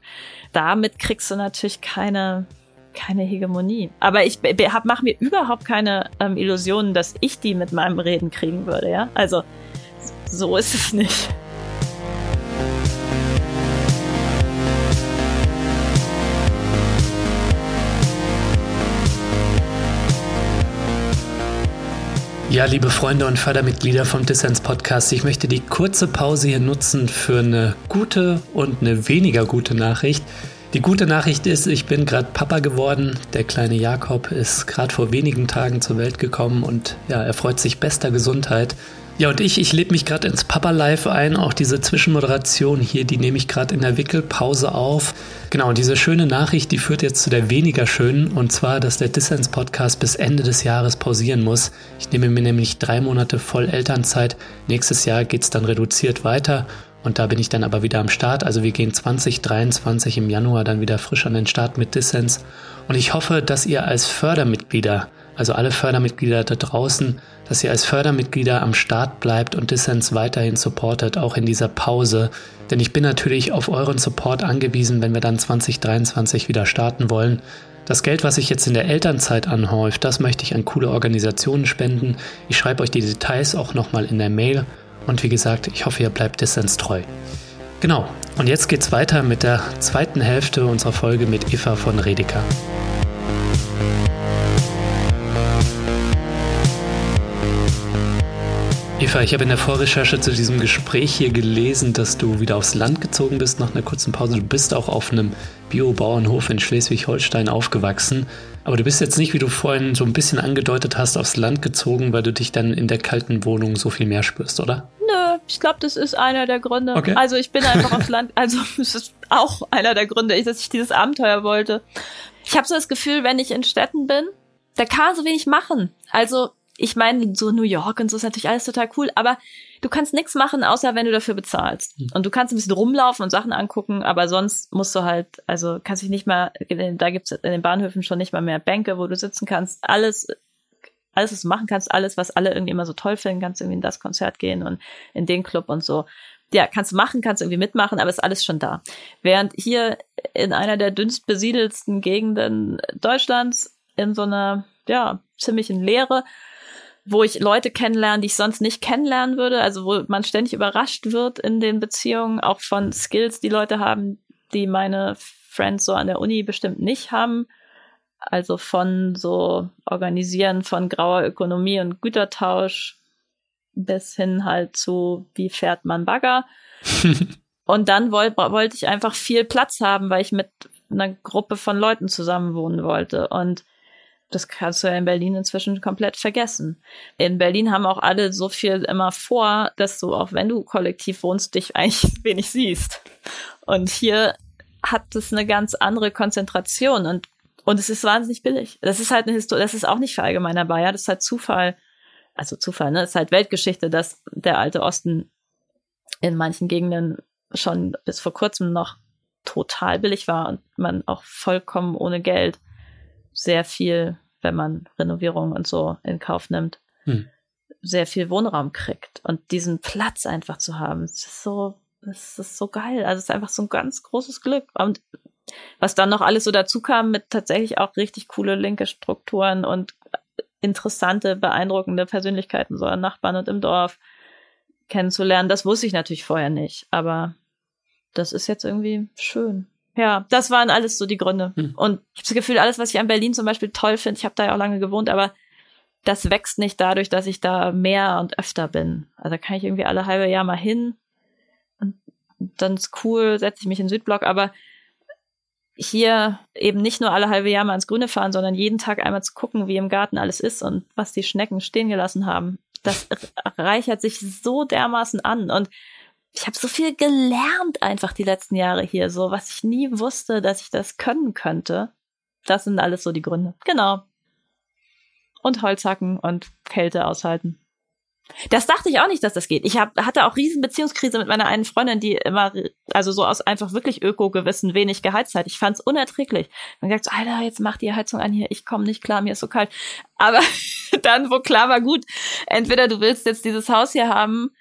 Damit kriegst du natürlich keine keine Hegemonie. Aber ich mache mir überhaupt keine ähm, Illusionen, dass ich die mit meinem Reden kriegen würde, ja? Also so ist es nicht. Ja, liebe Freunde und Fördermitglieder vom Dissens Podcast, ich möchte die kurze Pause hier nutzen für eine gute und eine weniger gute Nachricht. Die gute Nachricht ist, ich bin gerade Papa geworden. Der kleine Jakob ist gerade vor wenigen Tagen zur Welt gekommen und ja, er freut sich bester Gesundheit. Ja, und ich, ich lebe mich gerade ins Papa Live ein. Auch diese Zwischenmoderation hier, die nehme ich gerade in der Wickelpause auf. Genau, und diese schöne Nachricht, die führt jetzt zu der weniger schönen. Und zwar, dass der Dissens Podcast bis Ende des Jahres pausieren muss. Ich nehme mir nämlich drei Monate voll Elternzeit. Nächstes Jahr geht es dann reduziert weiter. Und da bin ich dann aber wieder am Start. Also wir gehen 2023 im Januar dann wieder frisch an den Start mit Dissens. Und ich hoffe, dass ihr als Fördermitglieder also alle Fördermitglieder da draußen, dass ihr als Fördermitglieder am Start bleibt und Dissens weiterhin supportet, auch in dieser Pause. Denn ich bin natürlich auf euren Support angewiesen, wenn wir dann 2023 wieder starten wollen. Das Geld, was sich jetzt in der Elternzeit anhäuft, das möchte ich an coole Organisationen spenden. Ich schreibe euch die Details auch nochmal in der Mail. Und wie gesagt, ich hoffe, ihr bleibt Dissens treu. Genau, und jetzt geht's weiter mit der zweiten Hälfte unserer Folge mit Eva von Redeker. Eva, ich habe in der Vorrecherche zu diesem Gespräch hier gelesen, dass du wieder aufs Land gezogen bist nach einer kurzen Pause. Du bist auch auf einem Biobauernhof in Schleswig-Holstein aufgewachsen. Aber du bist jetzt nicht, wie du vorhin so ein bisschen angedeutet hast, aufs Land gezogen, weil du dich dann in der kalten Wohnung so viel mehr spürst, oder? Nö, ich glaube, das ist einer der Gründe. Okay. Also ich bin einfach aufs [laughs] Land, also es ist auch einer der Gründe, dass ich dieses Abenteuer wollte. Ich habe so das Gefühl, wenn ich in Städten bin, da kann man so wenig machen. Also ich meine, so New York und so ist natürlich alles total cool, aber du kannst nichts machen, außer wenn du dafür bezahlst. Mhm. Und du kannst ein bisschen rumlaufen und Sachen angucken, aber sonst musst du halt, also kannst dich nicht mal, da gibt's in den Bahnhöfen schon nicht mal mehr Bänke, wo du sitzen kannst. Alles, alles, was du machen kannst, alles, was alle irgendwie immer so toll finden, kannst irgendwie in das Konzert gehen und in den Club und so. Ja, kannst du machen, kannst irgendwie mitmachen, aber ist alles schon da. Während hier in einer der dünnst besiedelsten Gegenden Deutschlands in so einer, ja, ziemlichen Leere wo ich Leute kennenlerne, die ich sonst nicht kennenlernen würde, also wo man ständig überrascht wird in den Beziehungen, auch von Skills, die Leute haben, die meine Friends so an der Uni bestimmt nicht haben. Also von so Organisieren von grauer Ökonomie und Gütertausch bis hin halt zu, wie fährt man Bagger. [laughs] und dann wollte wollt ich einfach viel Platz haben, weil ich mit einer Gruppe von Leuten zusammen wohnen wollte. Und das kannst du ja in Berlin inzwischen komplett vergessen. In Berlin haben auch alle so viel immer vor, dass du, auch wenn du kollektiv wohnst, dich eigentlich [laughs] wenig siehst. Und hier hat es eine ganz andere Konzentration und, und es ist wahnsinnig billig. Das ist halt eine Historie, das ist auch nicht verallgemeinerbar, ja, das ist halt Zufall. Also Zufall, ne? Das ist halt Weltgeschichte, dass der alte Osten in manchen Gegenden schon bis vor kurzem noch total billig war und man auch vollkommen ohne Geld sehr viel wenn man Renovierungen und so in Kauf nimmt, hm. sehr viel Wohnraum kriegt. Und diesen Platz einfach zu haben, ist so, das ist so geil. Also es ist einfach so ein ganz großes Glück. Und was dann noch alles so dazu kam mit tatsächlich auch richtig coole linke Strukturen und interessante, beeindruckende Persönlichkeiten so an Nachbarn und im Dorf kennenzulernen, das wusste ich natürlich vorher nicht. Aber das ist jetzt irgendwie schön. Ja, das waren alles so die Gründe. Hm. Und ich habe das Gefühl, alles, was ich an Berlin zum Beispiel toll finde, ich habe da ja auch lange gewohnt, aber das wächst nicht dadurch, dass ich da mehr und öfter bin. Also kann ich irgendwie alle halbe Jahr mal hin und dann ist cool, setze ich mich in den Südblock, aber hier eben nicht nur alle halbe Jahr mal ins Grüne fahren, sondern jeden Tag einmal zu gucken, wie im Garten alles ist und was die Schnecken stehen gelassen haben. Das [laughs] reichert sich so dermaßen an und ich habe so viel gelernt einfach die letzten Jahre hier, so was ich nie wusste, dass ich das können könnte. Das sind alles so die Gründe. Genau. Und Holzhacken und Kälte aushalten. Das dachte ich auch nicht, dass das geht. Ich hab, hatte auch riesen Beziehungskrise mit meiner einen Freundin, die immer, also so aus einfach wirklich Öko-Gewissen wenig geheizt hat. Ich fand's unerträglich. Man gesagt so, Alter, jetzt mach die Heizung an hier, ich komme nicht klar, mir ist so kalt. Aber [laughs] dann, wo klar war, gut, entweder du willst jetzt dieses Haus hier haben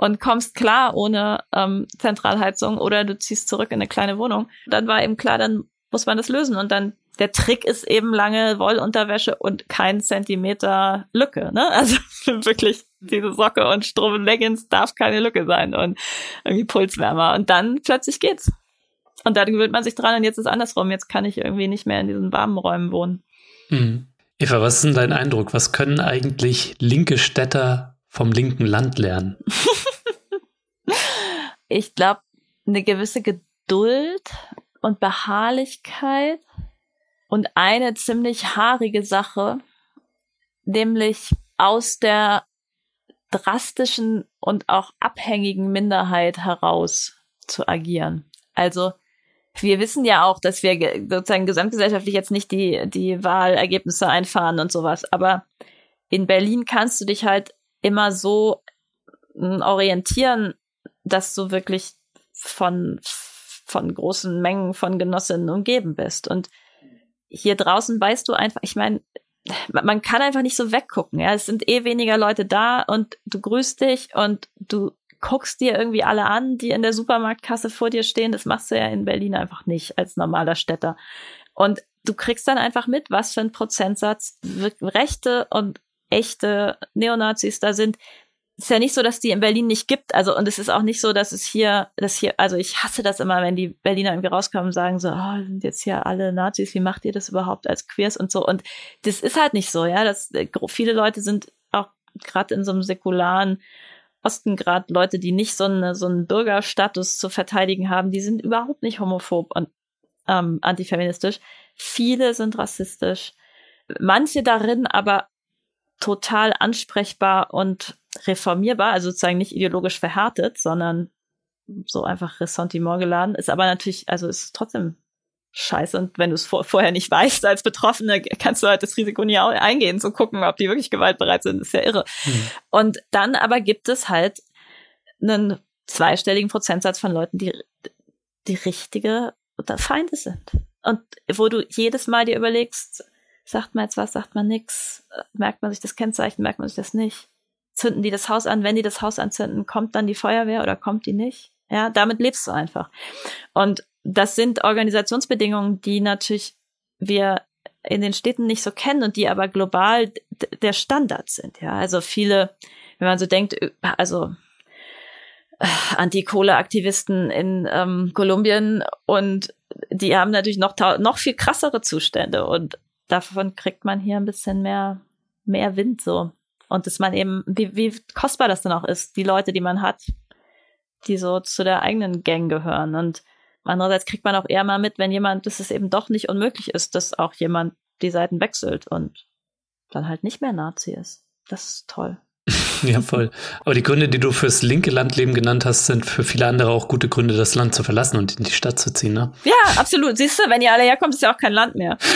und kommst klar ohne ähm, Zentralheizung oder du ziehst zurück in eine kleine Wohnung. Dann war eben klar, dann muss man das lösen und dann der Trick ist eben lange Wollunterwäsche und kein Zentimeter Lücke, ne? [laughs] Also wirklich diese Socke und Strom Leggings darf keine Lücke sein und irgendwie Pulswärmer und dann plötzlich geht's. Und da gewöhnt man sich dran und jetzt ist andersrum. Jetzt kann ich irgendwie nicht mehr in diesen warmen Räumen wohnen. Mhm. Eva, was ist denn dein Eindruck? Was können eigentlich linke Städter vom linken Land lernen? [laughs] ich glaube, eine gewisse Geduld und Beharrlichkeit und eine ziemlich haarige Sache, nämlich aus der drastischen und auch abhängigen Minderheit heraus zu agieren. Also wir wissen ja auch, dass wir sozusagen gesamtgesellschaftlich jetzt nicht die, die Wahlergebnisse einfahren und sowas, aber in Berlin kannst du dich halt immer so hm, orientieren, dass du wirklich von, von großen Mengen von Genossinnen umgeben bist. Und hier draußen weißt du einfach, ich meine, man kann einfach nicht so weggucken. Ja, es sind eh weniger Leute da und du grüßt dich und du guckst dir irgendwie alle an, die in der Supermarktkasse vor dir stehen. Das machst du ja in Berlin einfach nicht als normaler Städter. Und du kriegst dann einfach mit, was für ein Prozentsatz rechte und echte Neonazis da sind. Ist ja nicht so, dass die in Berlin nicht gibt. Also, und es ist auch nicht so, dass es hier, dass hier, also ich hasse das immer, wenn die Berliner irgendwie rauskommen und sagen so, oh, sind jetzt hier alle Nazis, wie macht ihr das überhaupt als Queers und so. Und das ist halt nicht so, ja. Das, viele Leute sind auch gerade in so einem säkularen Osten gerade Leute, die nicht so, eine, so einen Bürgerstatus zu verteidigen haben, die sind überhaupt nicht homophob und ähm, antifeministisch. Viele sind rassistisch. Manche darin aber total ansprechbar und reformierbar, also sozusagen nicht ideologisch verhärtet, sondern so einfach Ressentiment geladen, ist aber natürlich, also ist trotzdem scheiße. Und wenn du es vor, vorher nicht weißt als Betroffene, kannst du halt das Risiko nie eingehen, zu gucken, ob die wirklich gewaltbereit sind. Das ist ja irre. Mhm. Und dann aber gibt es halt einen zweistelligen Prozentsatz von Leuten, die die richtige Feinde sind. Und wo du jedes Mal dir überlegst, sagt man jetzt was, sagt man nix, merkt man sich das Kennzeichen, merkt man sich das nicht. Zünden die das Haus an, wenn die das Haus anzünden, kommt dann die Feuerwehr oder kommt die nicht? Ja, damit lebst du einfach. Und das sind Organisationsbedingungen, die natürlich wir in den Städten nicht so kennen und die aber global der Standard sind. Ja, also viele, wenn man so denkt, also äh, Anti-Kohle-Aktivisten in ähm, Kolumbien und die haben natürlich noch noch viel krassere Zustände und davon kriegt man hier ein bisschen mehr mehr Wind so und dass man eben wie wie kostbar das dann auch ist, die Leute, die man hat, die so zu der eigenen Gang gehören und Andererseits kriegt man auch eher mal mit, wenn jemand, dass es eben doch nicht unmöglich ist, dass auch jemand die Seiten wechselt und dann halt nicht mehr Nazi ist. Das ist toll. [laughs] ja, voll. Aber die Gründe, die du fürs linke Landleben genannt hast, sind für viele andere auch gute Gründe, das Land zu verlassen und in die Stadt zu ziehen, ne? Ja, absolut. Siehst du, wenn ihr alle herkommt, ist ja auch kein Land mehr. [laughs]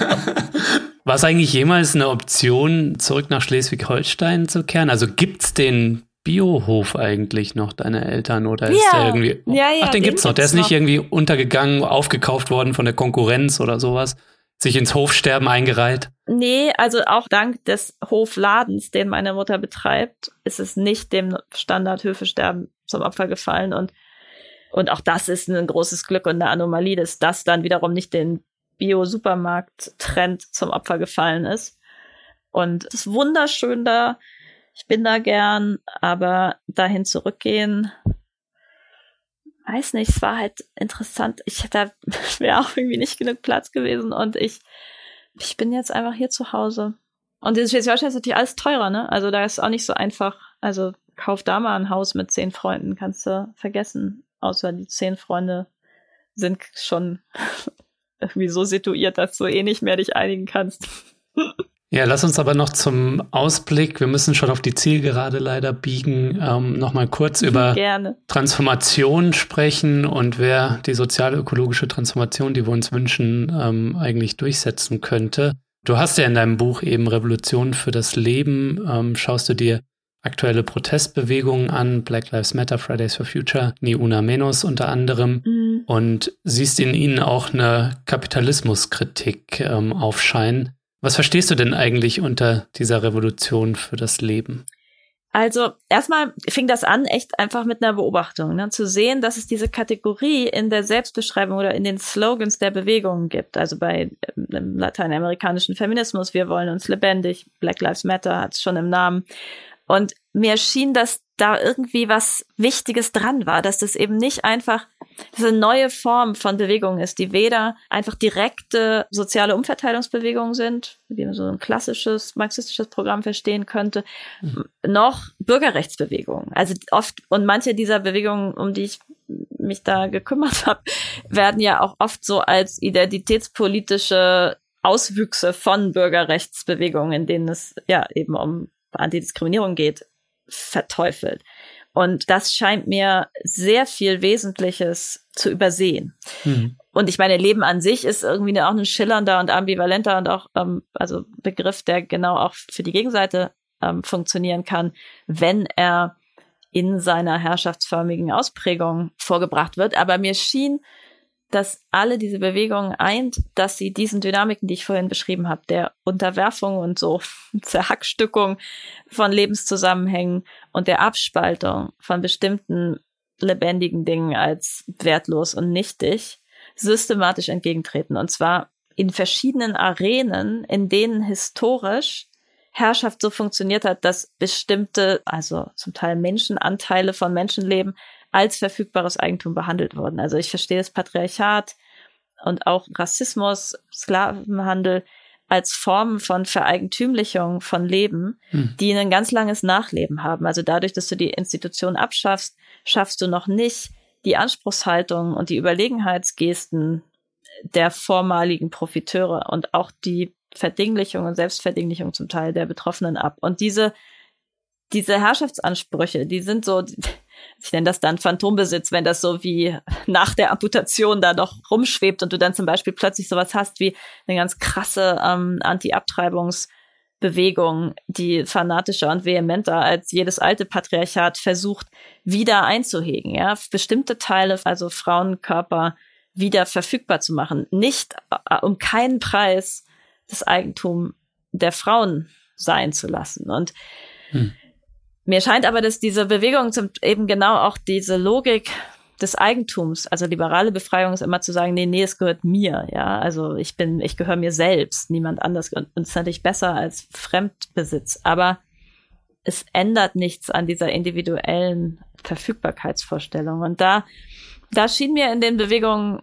[laughs] War es eigentlich jemals eine Option, zurück nach Schleswig-Holstein zu kehren? Also gibt's den Biohof eigentlich noch, deine Eltern? Oder ist ja. der irgendwie. Ja, ja, Ach, den, den gibt's noch. Der ist nicht noch. irgendwie untergegangen, aufgekauft worden von der Konkurrenz oder sowas. Sich ins Hofsterben eingereiht? Nee, also auch dank des Hofladens, den meine Mutter betreibt, ist es nicht dem Standard-Höfesterben zum Opfer gefallen. Und, und auch das ist ein großes Glück und eine Anomalie, dass das dann wiederum nicht den Bio-Supermarkt-Trend zum Opfer gefallen ist. Und es ist wunderschön da ich bin da gern, aber dahin zurückgehen, weiß nicht, es war halt interessant. Ich hätte, [laughs] wäre auch irgendwie nicht genug Platz gewesen und ich, ich bin jetzt einfach hier zu Hause. Und dieses Schleswig-Holstein ist natürlich alles teurer, ne? Also da ist auch nicht so einfach. Also kauf da mal ein Haus mit zehn Freunden, kannst du vergessen. Außer die zehn Freunde sind schon [laughs] irgendwie so situiert, dass du eh nicht mehr dich einigen kannst. [laughs] Ja, lass uns aber noch zum Ausblick, wir müssen schon auf die Zielgerade leider biegen, ähm, nochmal kurz [laughs] über Gerne. Transformation sprechen und wer die sozial-ökologische Transformation, die wir uns wünschen, ähm, eigentlich durchsetzen könnte. Du hast ja in deinem Buch eben Revolution für das Leben, ähm, schaust du dir aktuelle Protestbewegungen an, Black Lives Matter, Fridays for Future, Ni Una Menos unter anderem, mhm. und siehst in ihnen auch eine Kapitalismuskritik ähm, aufscheinen. Was verstehst du denn eigentlich unter dieser Revolution für das Leben? Also erstmal fing das an echt einfach mit einer Beobachtung, ne? zu sehen, dass es diese Kategorie in der Selbstbeschreibung oder in den Slogans der Bewegungen gibt. Also bei ähm, lateinamerikanischen Feminismus, wir wollen uns lebendig, Black Lives Matter hat es schon im Namen. Und mir schien, dass da irgendwie was Wichtiges dran war, dass das eben nicht einfach diese neue Form von Bewegung ist, die weder einfach direkte soziale Umverteilungsbewegungen sind, wie man so ein klassisches marxistisches Programm verstehen könnte, mhm. noch Bürgerrechtsbewegungen. Also oft, und manche dieser Bewegungen, um die ich mich da gekümmert [laughs] habe, werden ja auch oft so als identitätspolitische Auswüchse von Bürgerrechtsbewegungen, in denen es ja eben um Antidiskriminierung geht, verteufelt. Und das scheint mir sehr viel Wesentliches zu übersehen. Mhm. Und ich meine, Leben an sich ist irgendwie auch ein schillernder und ambivalenter und auch, ähm, also Begriff, der genau auch für die Gegenseite ähm, funktionieren kann, wenn er in seiner herrschaftsförmigen Ausprägung vorgebracht wird. Aber mir schien, dass alle diese Bewegungen eint, dass sie diesen Dynamiken, die ich vorhin beschrieben habe, der Unterwerfung und so [laughs] Zerhackstückung von Lebenszusammenhängen und der Abspaltung von bestimmten lebendigen Dingen als wertlos und nichtig, systematisch entgegentreten. Und zwar in verschiedenen Arenen, in denen historisch Herrschaft so funktioniert hat, dass bestimmte, also zum Teil Menschenanteile von Menschenleben als verfügbares Eigentum behandelt wurden. Also ich verstehe das Patriarchat und auch Rassismus, Sklavenhandel als Formen von Vereigentümlichung von Leben, hm. die ein ganz langes Nachleben haben. Also dadurch, dass du die Institution abschaffst, schaffst du noch nicht die Anspruchshaltung und die Überlegenheitsgesten der vormaligen Profiteure und auch die Verdinglichung und Selbstverdinglichung zum Teil der Betroffenen ab. Und diese, diese Herrschaftsansprüche, die sind so, ich nenne das dann Phantombesitz, wenn das so wie nach der Amputation da noch rumschwebt und du dann zum Beispiel plötzlich sowas hast wie eine ganz krasse ähm, Anti-Abtreibungsbewegung, die fanatischer und vehementer als jedes alte Patriarchat versucht, wieder einzuhegen, ja, bestimmte Teile, also Frauenkörper wieder verfügbar zu machen. Nicht äh, um keinen Preis das Eigentum der Frauen sein zu lassen. Und hm. Mir scheint aber, dass diese Bewegung zum, eben genau auch diese Logik des Eigentums, also liberale Befreiung ist immer zu sagen, nee, nee, es gehört mir, ja, also ich bin, ich gehöre mir selbst, niemand anders und es ist natürlich besser als Fremdbesitz, aber es ändert nichts an dieser individuellen Verfügbarkeitsvorstellung. Und da, da schien mir in den Bewegungen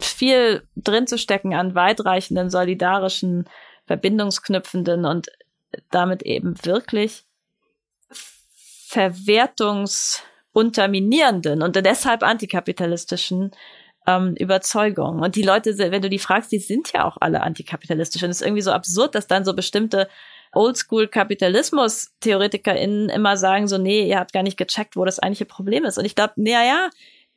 viel drin zu stecken an weitreichenden, solidarischen, verbindungsknüpfenden und damit eben wirklich verwertungsunterminierenden und deshalb antikapitalistischen ähm, Überzeugungen. Und die Leute, wenn du die fragst, die sind ja auch alle antikapitalistisch. Und es ist irgendwie so absurd, dass dann so bestimmte Oldschool-Kapitalismus-TheoretikerInnen immer sagen so, nee, ihr habt gar nicht gecheckt, wo das eigentliche Problem ist. Und ich glaube, naja,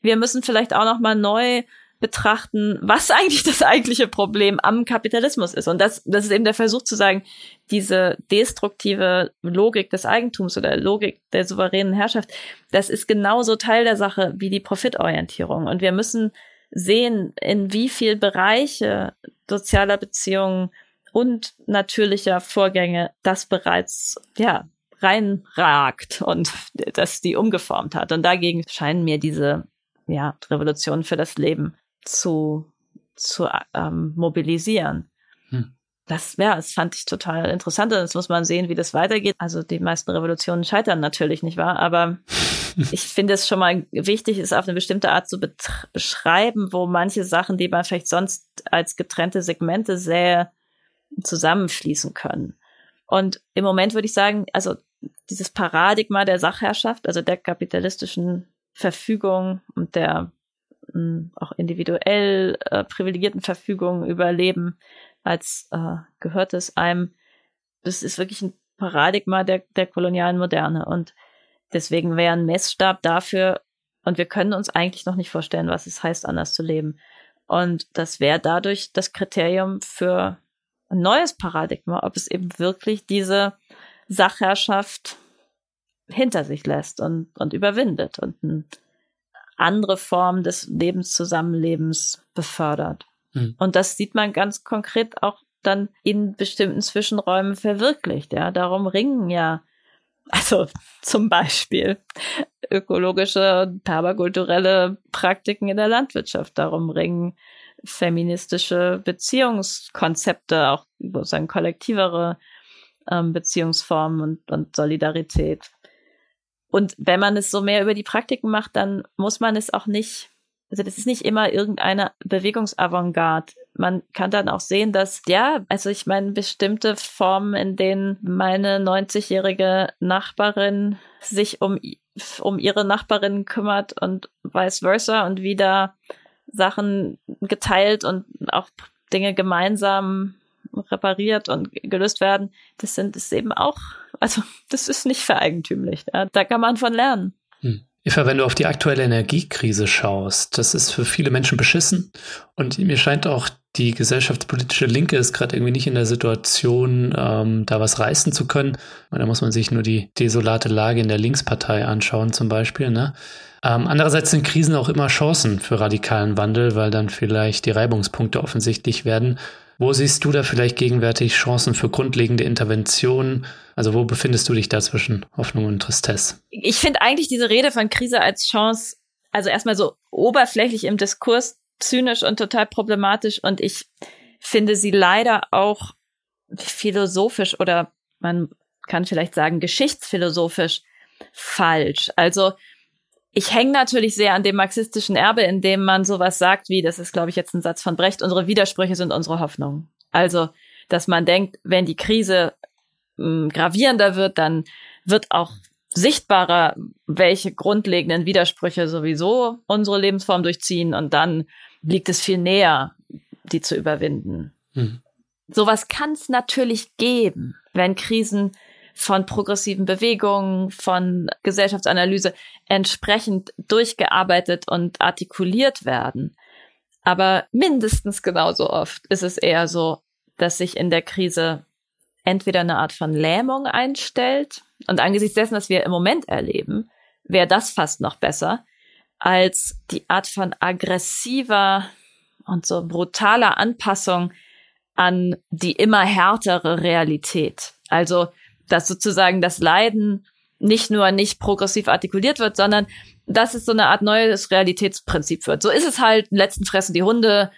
wir müssen vielleicht auch noch mal neu betrachten, was [laughs] eigentlich das eigentliche Problem am Kapitalismus ist. Und das, das ist eben der Versuch zu sagen, diese destruktive Logik des Eigentums oder Logik der souveränen Herrschaft, das ist genauso Teil der Sache wie die Profitorientierung. Und wir müssen sehen, in wie viel Bereiche sozialer Beziehungen und natürlicher Vorgänge das bereits, ja, reinragt und das die umgeformt hat. Und dagegen scheinen mir diese ja, Revolution für das Leben zu, zu ähm, mobilisieren. Hm. Das, ja, das fand ich total interessant. Jetzt muss man sehen, wie das weitergeht. Also die meisten Revolutionen scheitern natürlich, nicht wahr? Aber [laughs] ich finde es schon mal wichtig, es auf eine bestimmte Art zu beschreiben, wo manche Sachen, die man vielleicht sonst als getrennte Segmente sähe, zusammenfließen können. Und im Moment würde ich sagen, also dieses Paradigma der Sachherrschaft, also der kapitalistischen Verfügung und der auch individuell äh, privilegierten Verfügungen über Leben, als äh, gehört es einem. Das ist wirklich ein Paradigma der, der kolonialen Moderne. Und deswegen wäre ein Messstab dafür, und wir können uns eigentlich noch nicht vorstellen, was es heißt, anders zu leben. Und das wäre dadurch das Kriterium für ein neues Paradigma, ob es eben wirklich diese Sachherrschaft hinter sich lässt und, und überwindet und ein andere Formen des Lebenszusammenlebens befördert. Mhm. Und das sieht man ganz konkret auch dann in bestimmten Zwischenräumen verwirklicht. Ja, darum ringen ja, also [laughs] zum Beispiel ökologische, permakulturelle Praktiken in der Landwirtschaft. Darum ringen feministische Beziehungskonzepte, auch sozusagen kollektivere ähm, Beziehungsformen und, und Solidarität. Und wenn man es so mehr über die Praktiken macht, dann muss man es auch nicht, also das ist nicht immer irgendeine Bewegungsavantgarde. Man kann dann auch sehen, dass, ja, also ich meine, bestimmte Formen, in denen meine 90-jährige Nachbarin sich um, um ihre Nachbarin kümmert und vice versa und wieder Sachen geteilt und auch Dinge gemeinsam repariert und gelöst werden, das sind es eben auch, also das ist nicht vereigentümlich. Ja. Da kann man von lernen. Hm. Eva, wenn du auf die aktuelle Energiekrise schaust, das ist für viele Menschen beschissen und mir scheint auch die gesellschaftspolitische Linke ist gerade irgendwie nicht in der Situation, ähm, da was reißen zu können. Da muss man sich nur die desolate Lage in der Linkspartei anschauen zum Beispiel. Ne? Ähm, andererseits sind Krisen auch immer Chancen für radikalen Wandel, weil dann vielleicht die Reibungspunkte offensichtlich werden. Wo siehst du da vielleicht gegenwärtig Chancen für grundlegende Interventionen? Also wo befindest du dich da zwischen Hoffnung und Tristesse? Ich finde eigentlich diese Rede von Krise als Chance, also erstmal so oberflächlich im Diskurs, zynisch und total problematisch. Und ich finde sie leider auch philosophisch oder man kann vielleicht sagen geschichtsphilosophisch falsch. Also ich hänge natürlich sehr an dem marxistischen Erbe, in dem man sowas sagt wie, das ist, glaube ich, jetzt ein Satz von Brecht, unsere Widersprüche sind unsere Hoffnungen. Also, dass man denkt, wenn die Krise mh, hm, gravierender wird, dann wird auch sichtbarer, welche grundlegenden Widersprüche sowieso unsere Lebensform durchziehen und dann liegt es viel näher, die zu überwinden. Mhm. Sowas kann es natürlich geben, wenn Krisen von progressiven Bewegungen, von Gesellschaftsanalyse entsprechend durchgearbeitet und artikuliert werden. Aber mindestens genauso oft ist es eher so, dass sich in der Krise entweder eine Art von Lähmung einstellt. Und angesichts dessen, was wir im Moment erleben, wäre das fast noch besser als die Art von aggressiver und so brutaler Anpassung an die immer härtere Realität. Also, dass sozusagen das Leiden nicht nur nicht progressiv artikuliert wird, sondern dass es so eine Art neues Realitätsprinzip wird. So ist es halt, letzten fressen die Hunde,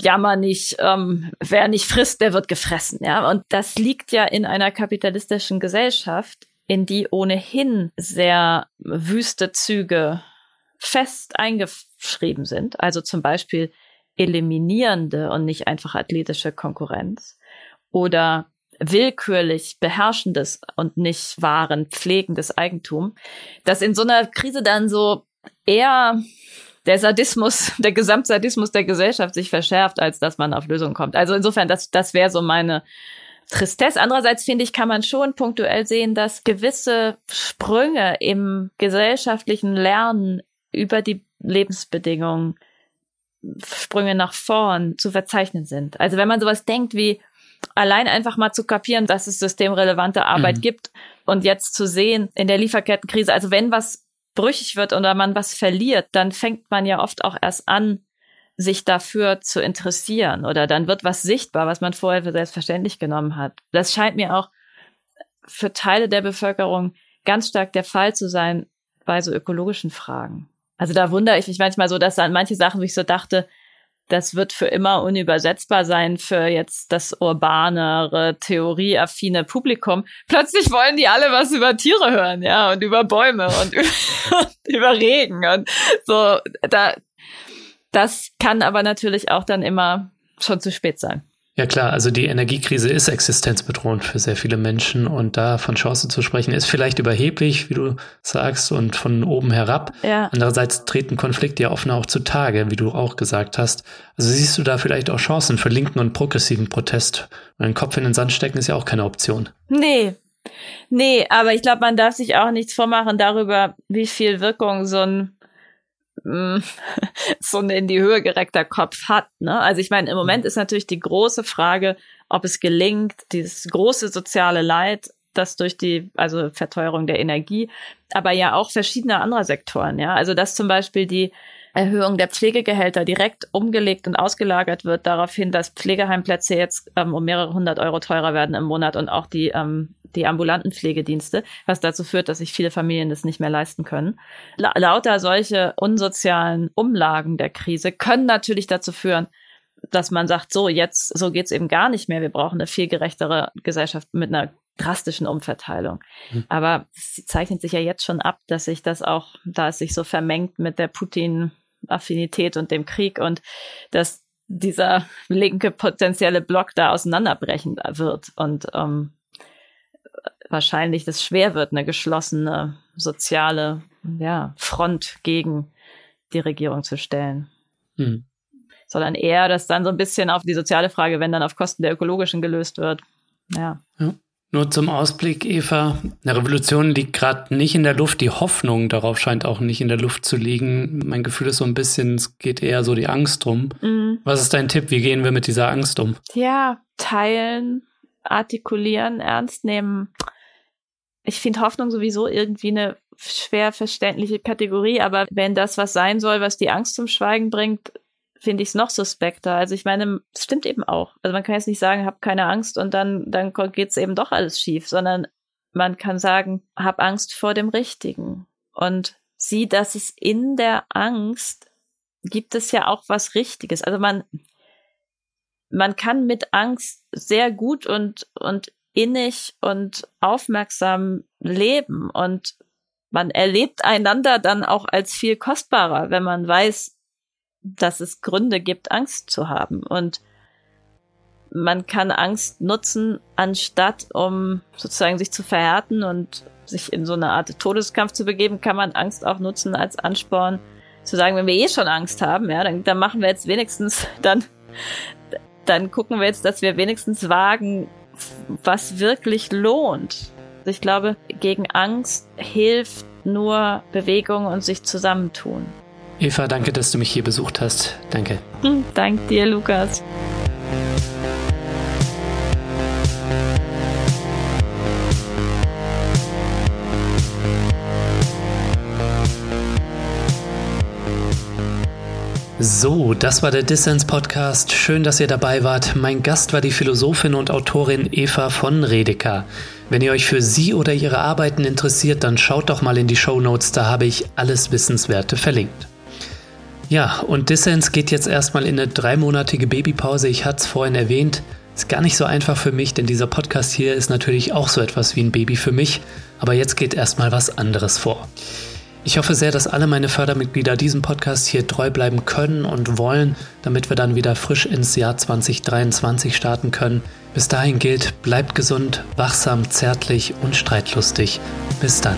jammer nicht, ähm, wer nicht frisst, der wird gefressen, ja. Und das liegt ja in einer kapitalistischen Gesellschaft, in die ohnehin sehr wüste Züge fest eingeschrieben sind. Also zum Beispiel eliminierende und nicht einfach athletische Konkurrenz oder willkürlich beherrschendes und nicht wahren pflegendes Eigentum, dass in so einer Krise dann so eher der Sadismus, [laughs] der Gesamtsadismus der Gesellschaft sich verschärft, als dass man auf Lösungen kommt. Also insofern, das, das wäre so meine Tristesse. Andererseits finde ich, kann man schon punktuell sehen, dass gewisse Sprünge im gesellschaftlichen Lernen über die Lebensbedingungen Sprünge nach vorn zu verzeichnen sind. Also wenn man sowas denkt wie allein einfach mal zu kapieren, dass es systemrelevante Arbeit mhm. gibt und jetzt zu sehen in der Lieferkettenkrise, also wenn was brüchig wird oder man was verliert, dann fängt man ja oft auch erst an, sich dafür zu interessieren oder dann wird was sichtbar, was man vorher für selbstverständlich genommen hat. Das scheint mir auch für Teile der Bevölkerung ganz stark der Fall zu sein bei so ökologischen Fragen. Also da wundere ich mich manchmal so, dass an manche Sachen, wo ich so dachte, das wird für immer unübersetzbar sein für jetzt das urbanere, theorieaffine Publikum. Plötzlich wollen die alle was über Tiere hören, ja, und über Bäume und [laughs] über, Regen und so. Da, das kann aber natürlich auch dann immer schon zu spät sein. Ja klar, also die Energiekrise ist existenzbedrohend für sehr viele Menschen und da von Chance zu sprechen ist vielleicht überheblich, wie du sagst, und von oben herab. Ja. Andererseits treten Konflikte ja offen auch zutage, wie du auch gesagt hast. Also siehst du da vielleicht auch Chancen für linken und progressiven Protest? Einen Kopf in den Sand stecken ist ja auch keine Option. Nee. Nee, aber ich glaube, man darf sich auch nichts vormachen darüber, wie viel Wirkung so ein [laughs] so ein in die Höhe gereckter Kopf hat. Ne? Also ich meine, im Moment mhm. ist natürlich die große Frage, ob es gelingt, dieses große soziale Leid, das durch die, also Verteuerung der Energie, aber ja auch verschiedene andere Sektoren, ja. Also dass zum Beispiel die Erhöhung der Pflegegehälter direkt umgelegt und ausgelagert wird darauf hin, dass Pflegeheimplätze jetzt ähm, um mehrere hundert Euro teurer werden im Monat und auch die ähm, die ambulanten Pflegedienste, was dazu führt, dass sich viele Familien das nicht mehr leisten können. La lauter solche unsozialen Umlagen der Krise können natürlich dazu führen, dass man sagt, so jetzt, so geht's eben gar nicht mehr. Wir brauchen eine viel gerechtere Gesellschaft mit einer drastischen Umverteilung. Mhm. Aber es zeichnet sich ja jetzt schon ab, dass sich das auch, da es sich so vermengt mit der Putin-Affinität und dem Krieg und dass dieser linke potenzielle Block da auseinanderbrechen wird. Und ähm, wahrscheinlich das schwer wird, eine geschlossene soziale ja, Front gegen die Regierung zu stellen. Hm. Sondern eher, dass dann so ein bisschen auf die soziale Frage, wenn dann auf Kosten der ökologischen gelöst wird. Ja. ja. Nur zum Ausblick, Eva. Eine Revolution liegt gerade nicht in der Luft. Die Hoffnung darauf scheint auch nicht in der Luft zu liegen. Mein Gefühl ist so ein bisschen, es geht eher so die Angst um. Mhm. Was ist dein Tipp? Wie gehen wir mit dieser Angst um? Ja, teilen, artikulieren, ernst nehmen ich finde Hoffnung sowieso irgendwie eine schwer verständliche Kategorie, aber wenn das was sein soll, was die Angst zum Schweigen bringt, finde ich es noch suspekter. Also ich meine, es stimmt eben auch. Also man kann jetzt nicht sagen, hab keine Angst und dann, dann geht's eben doch alles schief, sondern man kann sagen, hab Angst vor dem Richtigen und sieh, dass es in der Angst gibt es ja auch was Richtiges. Also man, man kann mit Angst sehr gut und, und innig und aufmerksam leben und man erlebt einander dann auch als viel kostbarer, wenn man weiß, dass es Gründe gibt, Angst zu haben. Und man kann Angst nutzen, anstatt um sozusagen sich zu verhärten und sich in so eine Art Todeskampf zu begeben, kann man Angst auch nutzen als Ansporn, zu sagen, wenn wir eh schon Angst haben, ja, dann, dann machen wir jetzt wenigstens, [laughs] dann, dann gucken wir jetzt, dass wir wenigstens wagen, was wirklich lohnt. Ich glaube, gegen Angst hilft nur Bewegung und sich zusammentun. Eva, danke, dass du mich hier besucht hast. Danke. Hm, dank dir, Lukas. So, das war der Dissens Podcast. Schön, dass ihr dabei wart. Mein Gast war die Philosophin und Autorin Eva von Redeker. Wenn ihr euch für sie oder ihre Arbeiten interessiert, dann schaut doch mal in die Show Notes, da habe ich alles Wissenswerte verlinkt. Ja, und Dissens geht jetzt erstmal in eine dreimonatige Babypause. Ich hatte es vorhin erwähnt. Ist gar nicht so einfach für mich, denn dieser Podcast hier ist natürlich auch so etwas wie ein Baby für mich. Aber jetzt geht erstmal was anderes vor. Ich hoffe sehr, dass alle meine Fördermitglieder diesem Podcast hier treu bleiben können und wollen, damit wir dann wieder frisch ins Jahr 2023 starten können. Bis dahin gilt, bleibt gesund, wachsam, zärtlich und streitlustig. Bis dann.